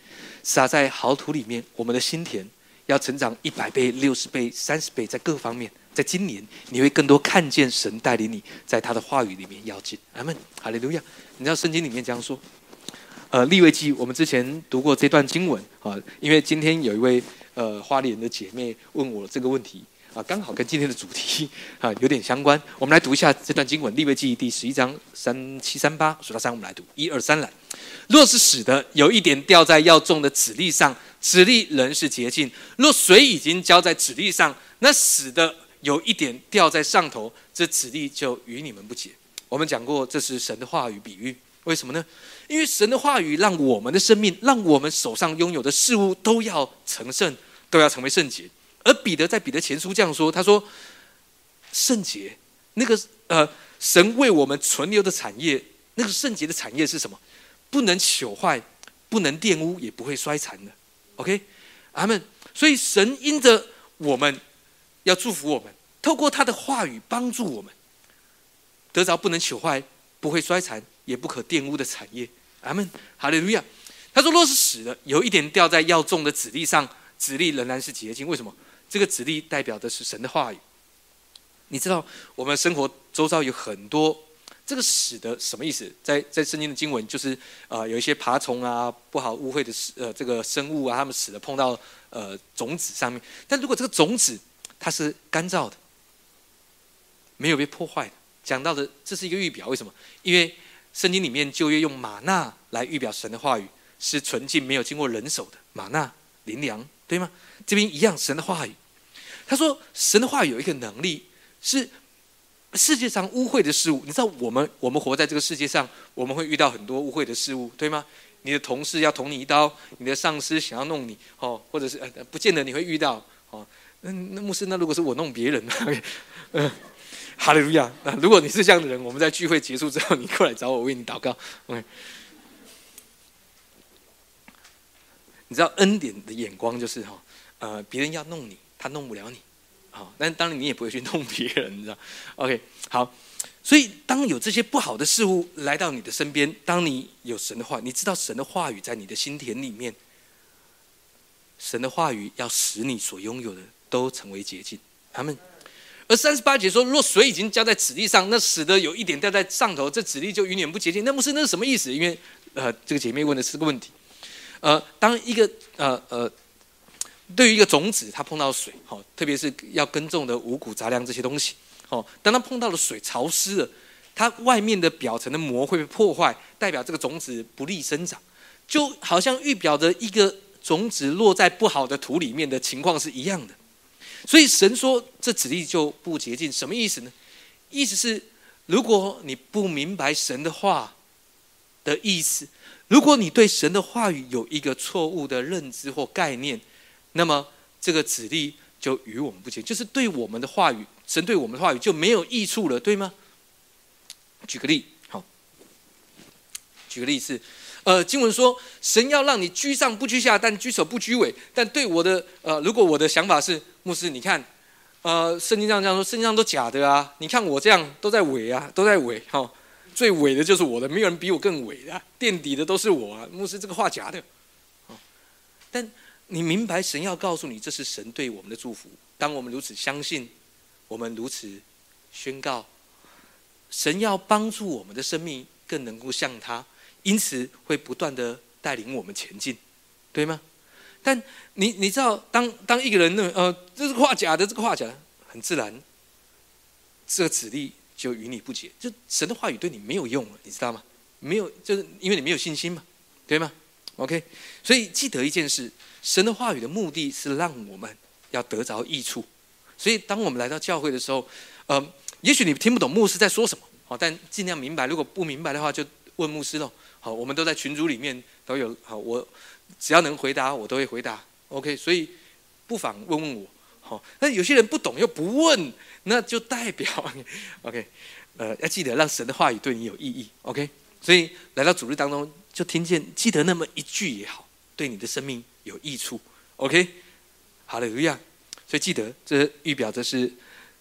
撒在好土里面。我们的心田要成长一百倍、六十倍、三十倍，在各方面。在今年，你会更多看见神带领你，在他的话语里面要进。阿门，哈利路亚。你知道圣经里面这样说？呃，立位记，我们之前读过这段经文啊。因为今天有一位呃花莲的姐妹问我这个问题。啊，刚好跟今天的主题 (laughs) 啊有点相关。我们来读一下这段经文，《利未记》第十一章三七三八，数到三，我们来读一二三来。若是死的有一点掉在要种的籽粒上，籽粒仍是洁净；若水已经浇在籽粒上，那死的有一点掉在上头，这籽粒就与你们不洁。我们讲过，这是神的话语比喻。为什么呢？因为神的话语让我们的生命，让我们手上拥有的事物都要成圣，都要成为圣洁。而彼得在彼得前书这样说：“他说，圣洁那个呃，神为我们存留的产业，那个圣洁的产业是什么？不能朽坏，不能玷污，也不会衰残的。OK，阿门。所以神因着我们要祝福我们，透过他的话语帮助我们，得着不能朽坏、不会衰残、也不可玷污的产业。阿门，哈利路亚。他说：若是死了，有一点掉在要种的籽粒上，籽粒仍然是洁净。为什么？”这个指令代表的是神的话语。你知道，我们生活周遭有很多这个死的什么意思？在在圣经的经文，就是呃有一些爬虫啊、不好污秽的呃这个生物啊，他们死了碰到呃种子上面。但如果这个种子它是干燥的，没有被破坏的，讲到的这是一个预表。为什么？因为圣经里面旧约用玛纳来预表神的话语是纯净、没有经过人手的玛纳灵粮，对吗？这边一样，神的话语。他说：“神的话有一个能力，是世界上污秽的事物。你知道，我们我们活在这个世界上，我们会遇到很多污秽的事物，对吗？你的同事要捅你一刀，你的上司想要弄你，哦，或者是呃，不见得你会遇到，哦。那那牧师，那如果是我弄别人，嗯，(laughs) 哈利路亚。那如果你是这样的人，我们在聚会结束之后，你过来找我为你祷告，OK。你知道恩典的眼光就是哈，呃，别人要弄你。”他弄不了你，好，但当然你也不会去弄别人，你知道？OK，好，所以当有这些不好的事物来到你的身边，当你有神的话，你知道神的话语在你的心田里面，神的话语要使你所拥有的都成为捷径。他们，而三十八节说，若水已经浇在此地上，那使得有一点掉在上头，这子粒就永远不洁净。那不是那是什么意思？因为呃，这个姐妹问的是个问题，呃，当一个呃呃。对于一个种子，它碰到水，好，特别是要耕种的五谷杂粮这些东西，好，当它碰到了水，潮湿了，它外面的表层的膜会被破坏，代表这个种子不利生长，就好像预表着一个种子落在不好的土里面的情况是一样的。所以神说这籽粒就不洁净，什么意思呢？意思是如果你不明白神的话的意思，如果你对神的话语有一个错误的认知或概念。那么这个子力就与我们不亲，就是对我们的话语，神对我们的话语就没有益处了，对吗？举个例，好，举个例子，呃，经文说，神要让你居上不居下，但居首不居尾。但对我的，呃，如果我的想法是，牧师，你看，呃，圣经上这样说，圣经上都假的啊，你看我这样都在尾啊，都在尾，哈，最伪的就是我的，没有人比我更伪的，垫底的都是我啊，牧师这个话假的，但。你明白神要告诉你，这是神对我们的祝福。当我们如此相信，我们如此宣告，神要帮助我们的生命更能够像他，因此会不断的带领我们前进，对吗？但你你知道，当当一个人呢，呃，这是话假的，这个话假，很自然，这个指令就与你不解，就神的话语对你没有用了，你知道吗？没有，就是因为你没有信心嘛，对吗？OK，所以记得一件事。神的话语的目的是让我们要得着益处，所以当我们来到教会的时候，呃，也许你听不懂牧师在说什么，好，但尽量明白。如果不明白的话，就问牧师喽。好，我们都在群组里面都有。好，我只要能回答，我都会回答。OK，所以不妨问问我。好，那有些人不懂又不问，那就代表 (laughs) OK，呃，要记得让神的话语对你有意义。OK，所以来到主日当中，就听见记得那么一句也好，对你的生命有益处。OK，好了，如样。所以记得这预表的是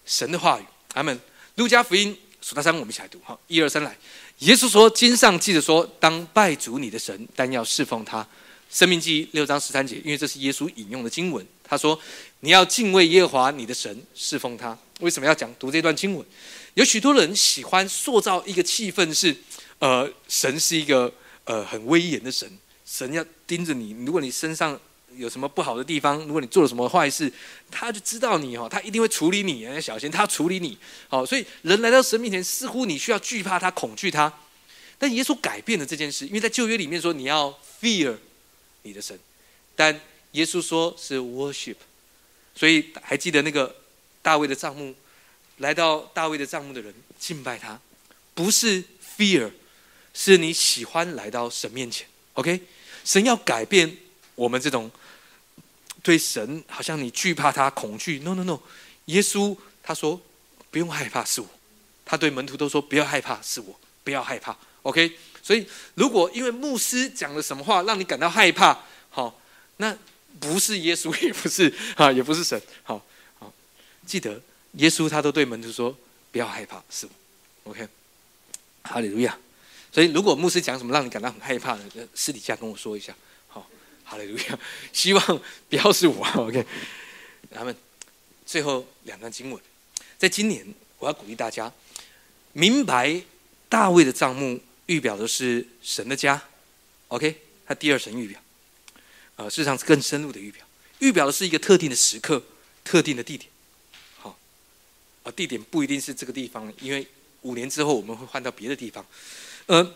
神的话语。阿门。路加福音数到三，我们一起来读。好，一二三，来。耶稣说：“经上记着说，当拜主你的神，但要侍奉他。”生命记六章十三节，因为这是耶稣引用的经文。他说：“你要敬畏耶和华你的神，侍奉他。”为什么要讲读这段经文？有许多人喜欢塑造一个气氛，是呃，神是一个呃很威严的神，神要盯着你。如果你身上有什么不好的地方，如果你做了什么坏事，他就知道你哦，他一定会处理你。要小心，他处理你。好，所以人来到神面前，似乎你需要惧怕他、恐惧他。但耶稣改变了这件事，因为在旧约里面说你要 fear。你的神，但耶稣说是 worship，所以还记得那个大卫的帐幕，来到大卫的帐幕的人敬拜他，不是 fear，是你喜欢来到神面前。OK，神要改变我们这种对神好像你惧怕他恐惧。No No No，耶稣他说不用害怕是我，他对门徒都说不要害怕是我，不要害怕。OK。所以，如果因为牧师讲了什么话让你感到害怕，好，那不是耶稣，也不是啊，也不是神，好好记得，耶稣他都对门徒说不要害怕，是我，OK，哈利路亚。所以，如果牧师讲什么让你感到很害怕的，私底下跟我说一下，好，哈利路亚。(laughs) 希望不要是我，(laughs) OK。他们最后两段经文，在今年我要鼓励大家明白大卫的账目。预表的是神的家，OK，他第二神预表，呃，事实上是更深入的预表，预表的是一个特定的时刻、特定的地点，好，啊，地点不一定是这个地方，因为五年之后我们会换到别的地方，呃，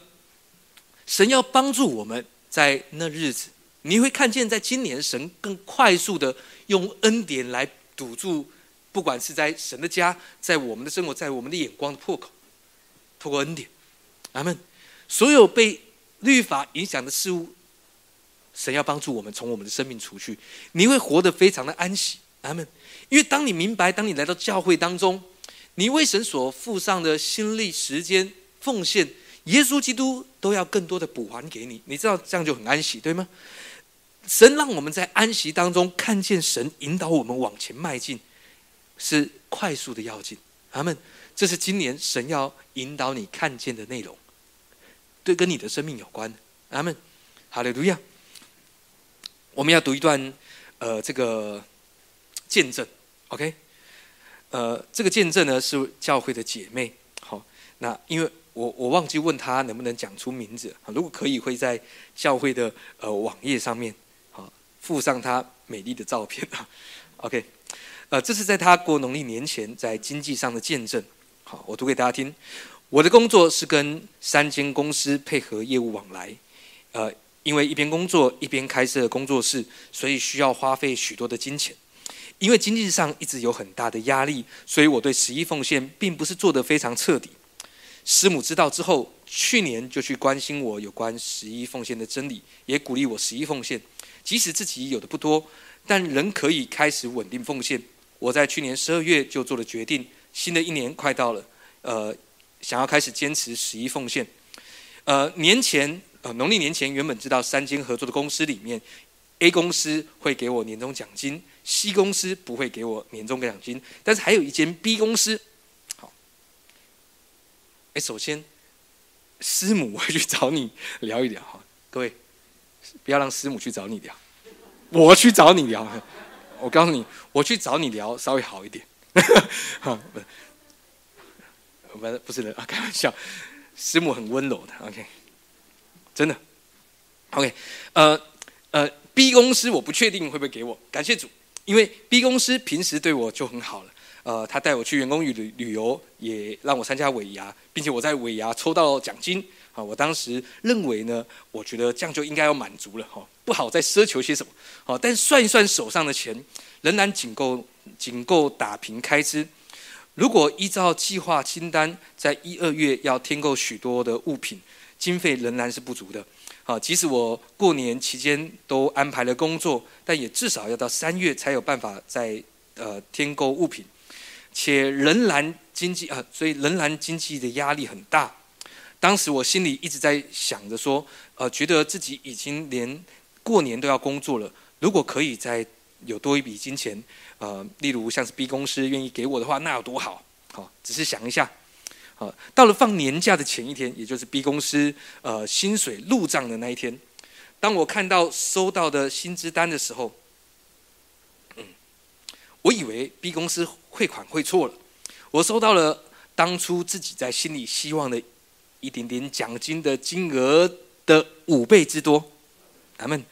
神要帮助我们在那日子，你会看见，在今年神更快速的用恩典来堵住，不管是在神的家，在我们的生活，在我们的眼光的破口，透过恩典，阿门。所有被律法影响的事物，神要帮助我们从我们的生命除去，你会活得非常的安息，阿门。因为当你明白，当你来到教会当中，你为神所付上的心力、时间、奉献，耶稣基督都要更多的补还给你。你知道这样就很安息，对吗？神让我们在安息当中看见神引导我们往前迈进，是快速的要进，阿门。这是今年神要引导你看见的内容。对，跟你的生命有关。阿门，好的，路亚。我们要读一段，呃，这个见证，OK？呃，这个见证呢是教会的姐妹。好，那因为我我忘记问他能不能讲出名字，如果可以，会在教会的呃网页上面，好附上她美丽的照片啊。OK？呃，这是在她过农历年前在经济上的见证。好，我读给大家听。我的工作是跟三间公司配合业务往来，呃，因为一边工作一边开设工作室，所以需要花费许多的金钱。因为经济上一直有很大的压力，所以我对十一奉献并不是做得非常彻底。师母知道之后，去年就去关心我有关十一奉献的真理，也鼓励我十一奉献。即使自己有的不多，但仍可以开始稳定奉献。我在去年十二月就做了决定，新的一年快到了，呃。想要开始坚持十一奉献，呃，年前呃农历年前原本知道三间合作的公司里面，A 公司会给我年终奖金，C 公司不会给我年终奖金，但是还有一间 B 公司，哎，首先师母会去找你聊一聊哈，各位不要让师母去找你聊，我去找你聊，我告诉你，我去找你聊稍微好一点，(laughs) 哈。不是不是的啊，开玩笑，师母很温柔的，OK，真的，OK，呃呃，B 公司我不确定会不会给我，感谢主，因为 B 公司平时对我就很好了，呃，他带我去员工旅旅游，也让我参加尾牙，并且我在尾牙抽到奖金，啊，我当时认为呢，我觉得这样就应该要满足了哈，不好再奢求些什么，好，但算一算手上的钱，仍然仅够仅够打平开支。如果依照计划清单，在一二月要添购许多的物品，经费仍然是不足的。啊，即使我过年期间都安排了工作，但也至少要到三月才有办法在呃添购物品，且仍然经济啊，所以仍然经济的压力很大。当时我心里一直在想着说，呃，觉得自己已经连过年都要工作了，如果可以再有多一笔金钱，呃，例如像是 B 公司愿意给我的话，那有多好？好，只是想一下。好，到了放年假的前一天，也就是 B 公司呃薪水入账的那一天，当我看到收到的薪资单的时候，我以为 B 公司汇款汇错了，我收到了当初自己在心里希望的一点点奖金的金额的五倍之多。咱们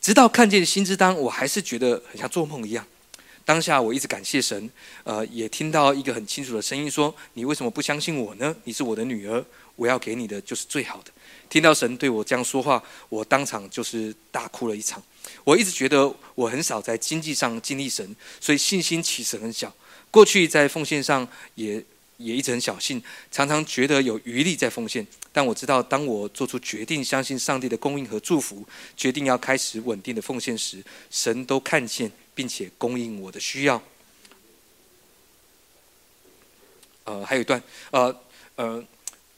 直到看见薪资单，我还是觉得很像做梦一样。当下我一直感谢神，呃，也听到一个很清楚的声音说：“你为什么不相信我呢？你是我的女儿，我要给你的就是最好的。”听到神对我这样说话，我当场就是大哭了一场。我一直觉得我很少在经济上经历神，所以信心其实很小。过去在奉献上也也一直很小心，常常觉得有余力在奉献。但我知道，当我做出决定，相信上帝的供应和祝福，决定要开始稳定的奉献时，神都看见。并且供应我的需要。呃，还有一段，呃呃，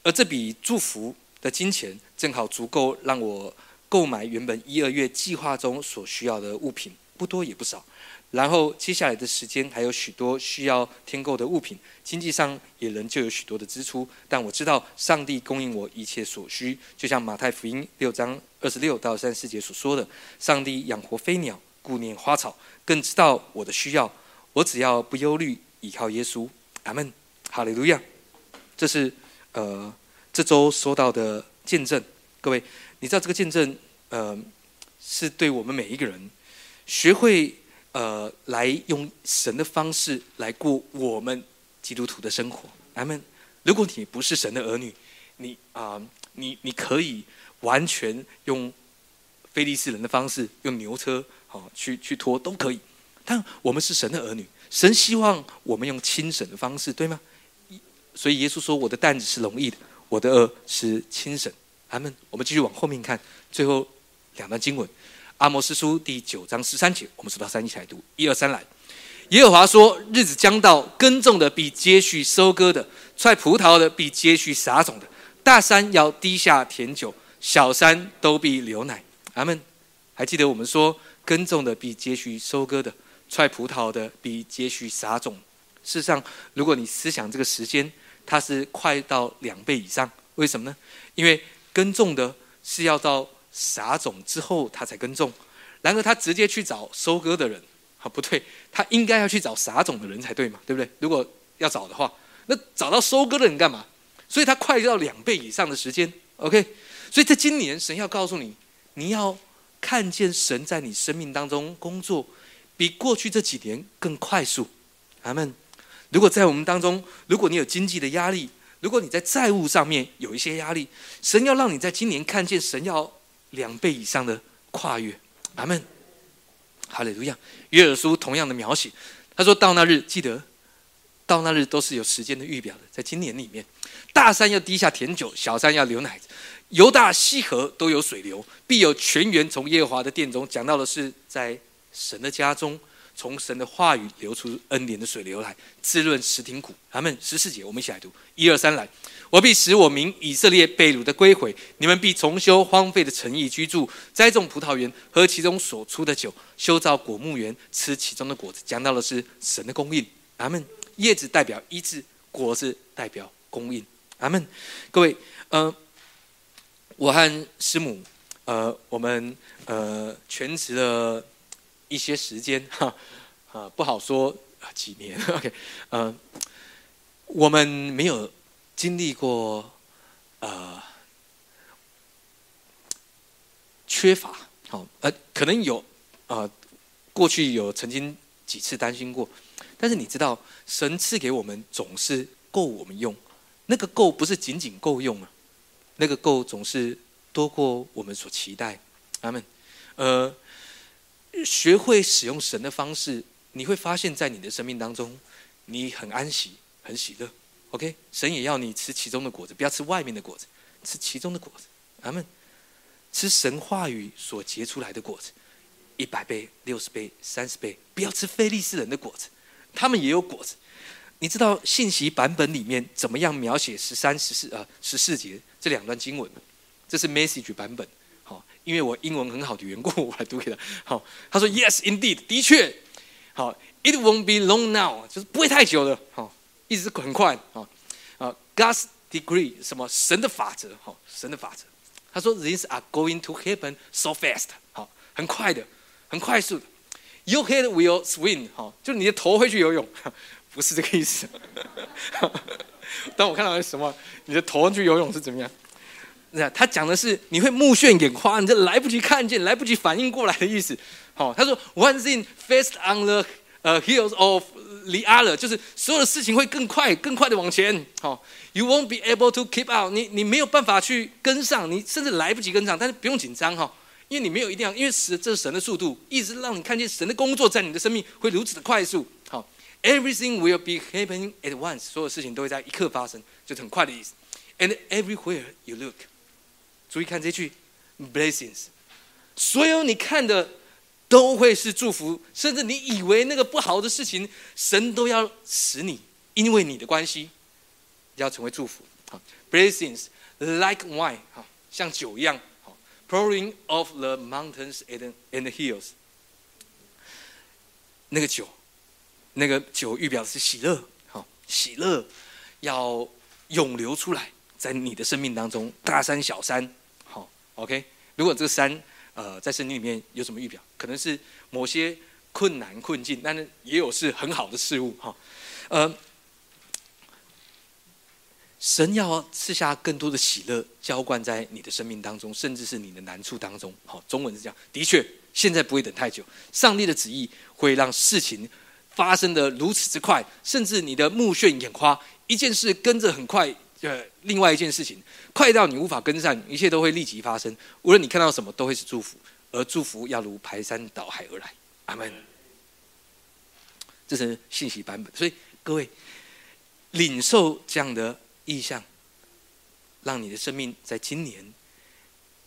而这笔祝福的金钱正好足够让我购买原本一二月计划中所需要的物品，不多也不少。然后接下来的时间还有许多需要添购的物品，经济上也仍旧有许多的支出。但我知道上帝供应我一切所需，就像马太福音六章二十六到三十四节所说的：“上帝养活飞鸟，顾念花草。”更知道我的需要，我只要不忧虑，依靠耶稣，阿门，哈利路亚。这是呃这周收到的见证，各位，你知道这个见证呃是对我们每一个人学会呃来用神的方式来过我们基督徒的生活，阿门。如果你不是神的儿女，你啊你你可以完全用非利士人的方式，用牛车。好，去去拖都可以，但我们是神的儿女，神希望我们用轻省的方式，对吗？所以耶稣说：“我的担子是容易的，我的恶是轻省。”阿门。我们继续往后面看，最后两段经文，《阿摩斯书》第九章十三节，我们数到三一起来读，一二三来。耶和华说：“日子将到，耕种的比接续收割的，踹葡萄的比接续撒种的，大山要低下甜酒，小山都必流奶。”阿门。还记得我们说。耕种的比接续收割的，踹葡萄的比接续撒种。事实上，如果你思想这个时间，它是快到两倍以上。为什么呢？因为耕种的是要到撒种之后他才耕种，然而他直接去找收割的人，啊不对，他应该要去找撒种的人才对嘛，对不对？如果要找的话，那找到收割的人干嘛？所以他快到两倍以上的时间。OK，所以在今年，神要告诉你，你要。看见神在你生命当中工作，比过去这几年更快速。阿门。如果在我们当中，如果你有经济的压力，如果你在债务上面有一些压力，神要让你在今年看见神要两倍以上的跨越。阿门。哈利路亚。约尔书同样的描写，他说到那日，记得到那日都是有时间的预表的，在今年里面，大山要滴下甜酒，小山要流奶。犹大西河都有水流，必有泉源从耶和华的殿中。讲到的是在神的家中，从神的话语流出恩典的水流来，滋润石亭谷。他们十四节，我们一起来读，一二三来。我必使我民以色列被掳的归回，你们必重修荒废的城邑居住，栽种葡萄园，喝其中所出的酒，修造果木园，吃其中的果子。讲到的是神的供应。阿门。叶子代表医治，果子代表供应。阿门。各位，嗯。我和师母，呃，我们呃全职了一些时间，(laughs) 哈，啊，不好说几年，(laughs) OK，呃，我们没有经历过呃缺乏，好，呃，可能有啊，过去有曾经几次担心过，但是你知道，神赐给我们总是够我们用，那个够不是仅仅够用啊。那个够总是多过我们所期待，阿门。呃，学会使用神的方式，你会发现在你的生命当中，你很安息，很喜乐。OK，神也要你吃其中的果子，不要吃外面的果子。吃其中的果子。阿门。吃神话语所结出来的果子，一百倍、六十倍、三十倍，不要吃非利士人的果子，他们也有果子。你知道信息版本里面怎么样描写十三、十四呃十四节这两段经文？这是 message 版本。好，因为我英文很好的缘故，我来读给他。好，他说：“Yes, indeed，的确。好，It won't be long now，就是不会太久了。好，一直很快。好，啊，God's degree 什么神的法则？好，神的法则。他说：“These are going to happen so fast。好，很快的，很快速的。Your head will swim。好，就你的头会去游泳，不是这个意思。(laughs) 当我看到什么，你的头去游泳是怎么样？那他讲的是你会目眩眼花，你这来不及看见，来不及反应过来的意思。好，他说：One thing fast on the 呃 heels of the other，就是所有的事情会更快、更快的往前。好，You won't be able to keep up，你你没有办法去跟上，你甚至来不及跟上。但是不用紧张哈，因为你没有一定要，因为神这是神的速度，一直让你看见神的工作在你的生命会如此的快速。，Everything will be happening at once，所有事情都会在一刻发生，就是很快的意思。And everywhere you look。注意看这句，blessings，所有你看的都会是祝福，甚至你以为那个不好的事情，神都要使你因为你的关系要成为祝福。好，blessings like wine，好，像酒一样，好，pouring of the mountains and and hills。那个酒，那个酒预表是喜乐，好，喜乐要涌流出来，在你的生命当中，大山小山。好 OK，如果这个山，呃，在圣经里面有什么预表？可能是某些困难困境，但是也有是很好的事物哈。呃，神要赐下更多的喜乐浇灌在你的生命当中，甚至是你的难处当中。好，中文是这样，的确，现在不会等太久。上帝的旨意会让事情发生的如此之快，甚至你的目眩眼花，一件事跟着很快。呃，另外一件事情，快到你无法跟上，一切都会立即发生。无论你看到什么，都会是祝福，而祝福要如排山倒海而来。阿门。这是信息版本，所以各位领受这样的意向，让你的生命在今年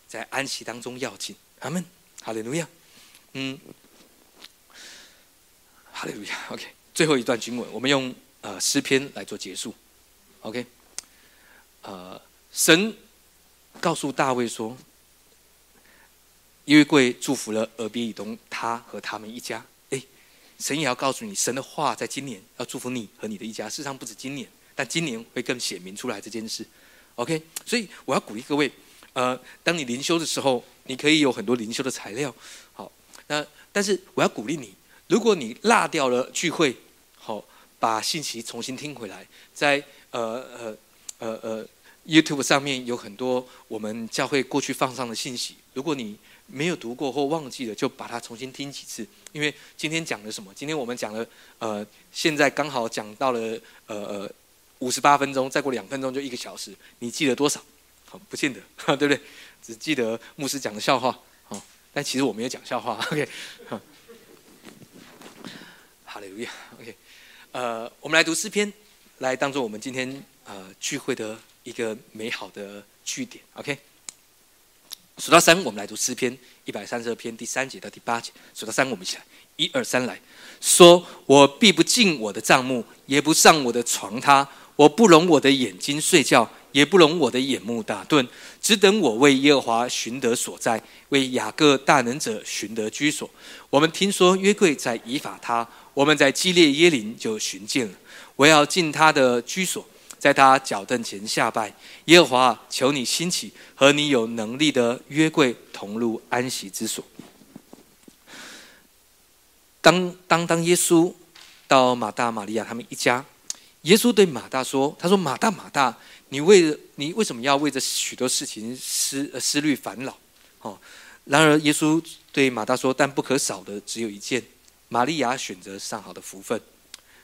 在安息当中要紧。阿门。哈利路亚。嗯，哈利路亚。OK，最后一段经文，我们用呃诗篇来做结束。OK。呃，神告诉大卫说：“因为贵祝福了俄别以东，他和他们一家。”哎，神也要告诉你，神的话在今年要祝福你和你的一家。事实上不止今年，但今年会更显明出来这件事。OK，所以我要鼓励各位，呃，当你灵修的时候，你可以有很多灵修的材料。好，那但是我要鼓励你，如果你落掉了聚会，好，把信息重新听回来，在呃呃呃呃。YouTube 上面有很多我们教会过去放上的信息，如果你没有读过或忘记了，就把它重新听几次。因为今天讲了什么？今天我们讲了，呃，现在刚好讲到了，呃呃，五十八分钟，再过两分钟就一个小时，你记得多少？好，不见得，(laughs) 对不对？只记得牧师讲的笑话，好，但其实我没有讲笑话。OK，哈利，路亚。OK，呃，我们来读诗篇，来当做我们今天呃聚会的。一个美好的句点，OK。数到三，我们来读诗篇一百三十二篇第三节到第八节。数到三，我们一起来，一二三，来说：我闭不进我的帐幕，也不上我的床榻。我不容我的眼睛睡觉，也不容我的眼目打盹，只等我为耶和华寻得所在，为雅各大能者寻得居所。我们听说约柜在以法他，我们在基列耶林就寻见了。我要进他的居所。在他脚凳前下拜，耶和华，求你兴起，和你有能力的约柜同入安息之所。当当当，耶稣到马大、玛利亚他们一家，耶稣对马大说：“他说马大，马大，你为你为什么要为着许多事情思思虑烦恼？哦，然而耶稣对马大说：但不可少的只有一件，玛利亚选择上好的福分。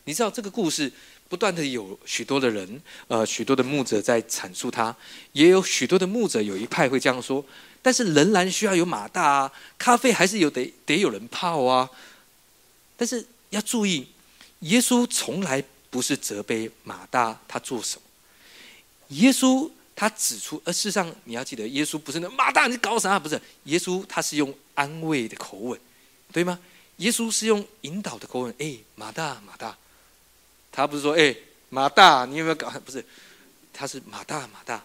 你知道这个故事。”不断的有许多的人，呃，许多的牧者在阐述他，也有许多的牧者有一派会这样说，但是仍然需要有马大啊，咖啡还是有得得有人泡啊。但是要注意，耶稣从来不是责备马大他做什么，耶稣他指出，而事实上你要记得，耶稣不是那马大，你搞啥？不是，耶稣他是用安慰的口吻，对吗？耶稣是用引导的口吻，哎，马大，马大，他不是说，哎，马大，你有没有搞？不是，他是马大，马大，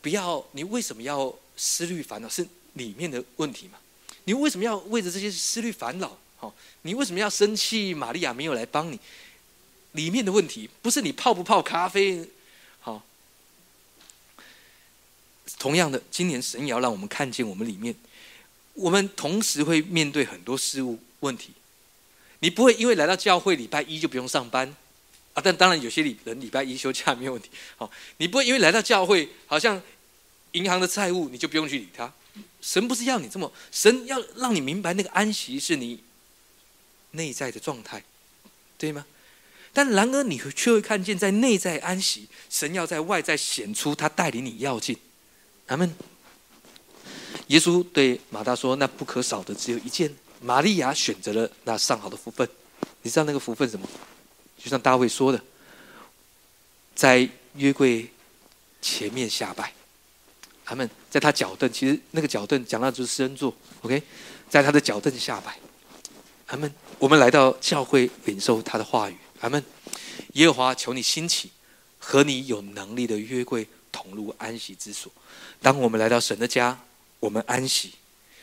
不要，你为什么要思虑烦恼？是里面的问题嘛？你为什么要为着这些思虑烦恼？好，你为什么要生气？玛利亚没有来帮你，里面的问题不是你泡不泡咖啡？好，同样的，今年神也要让我们看见我们里面，我们同时会面对很多事物问题。你不会因为来到教会礼拜一就不用上班啊？但当然有些礼人礼拜一休假没有问题。好，你不会因为来到教会，好像银行的债务你就不用去理他。神不是要你这么，神要让你明白那个安息是你内在的状态，对吗？但然而你却会看见，在内在安息，神要在外在显出他带领你要进。阿门。耶稣对马大说：“那不可少的只有一件，玛利亚选择了那上好的福分。你知道那个福分什么？就像大卫说的，在约柜前面下拜。”阿门在他脚凳，其实那个脚凳讲到就是施恩座，OK，在他的脚凳下拜。阿门，我们来到教会领受他的话语。阿门，耶和华求你兴起，和你有能力的约柜同入安息之所。当我们来到神的家，我们安息，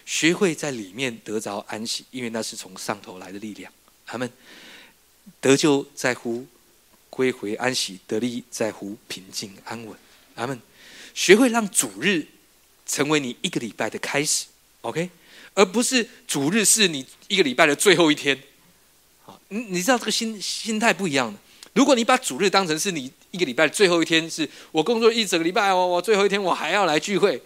学会在里面得着安息，因为那是从上头来的力量。他们得救在乎归回安息，得力在乎平静安稳。他们。学会让主日成为你一个礼拜的开始，OK，而不是主日是你一个礼拜的最后一天。好，你你知道这个心心态不一样的。如果你把主日当成是你一个礼拜最后一天，是我工作一整个礼拜，我我最后一天我还要来聚会。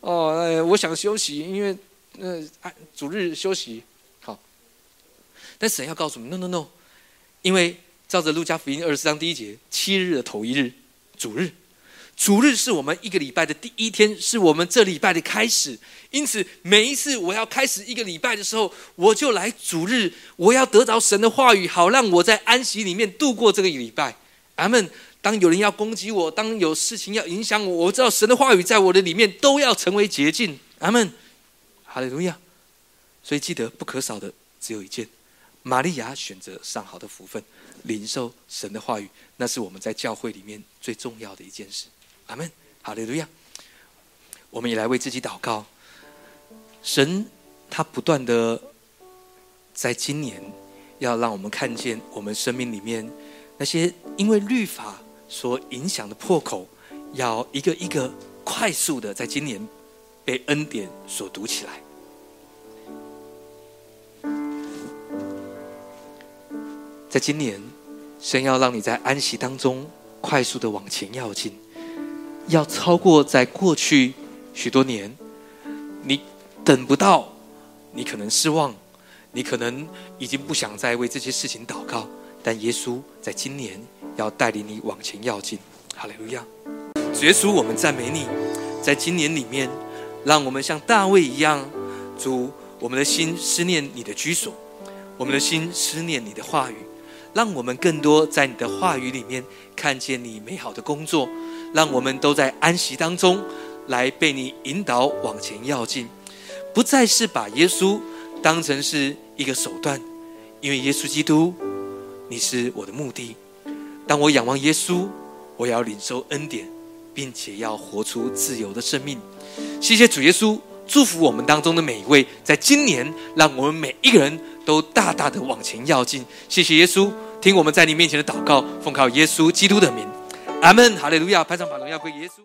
哦，我想休息，因为呃，主日休息好。但神要告诉你，no no no，因为照着路加福音二十章第一节，七日的头一日，主日。主日是我们一个礼拜的第一天，是我们这礼拜的开始。因此，每一次我要开始一个礼拜的时候，我就来主日，我要得着神的话语，好让我在安息里面度过这个礼拜。阿门。当有人要攻击我，当有事情要影响我，我知道神的话语在我的里面都要成为捷径。阿门。哈利路亚。所以记得不可少的只有一件：玛利亚选择上好的福分，领受神的话语，那是我们在教会里面最重要的一件事。阿门，好的，路亚。我们也来为自己祷告。神他不断的在今年要让我们看见我们生命里面那些因为律法所影响的破口，要一个一个快速的在今年被恩典所堵起来。在今年，神要让你在安息当中快速的往前要进。要超过在过去许多年，你等不到，你可能失望，你可能已经不想再为这些事情祷告。但耶稣在今年要带领你往前要进，哈利路亚！主耶稣，我们赞美你，在今年里面，让我们像大卫一样，主，我们的心思念你的居所，我们的心思念你的话语，让我们更多在你的话语里面看见你美好的工作。让我们都在安息当中，来被你引导往前要进，不再是把耶稣当成是一个手段，因为耶稣基督，你是我的目的。当我仰望耶稣，我要领受恩典，并且要活出自由的生命。谢谢主耶稣，祝福我们当中的每一位，在今年，让我们每一个人都大大的往前要进。谢谢耶稣，听我们在你面前的祷告，奉靠耶稣基督的名。阿门，哈利路亚！拍上把荣耀归耶稣。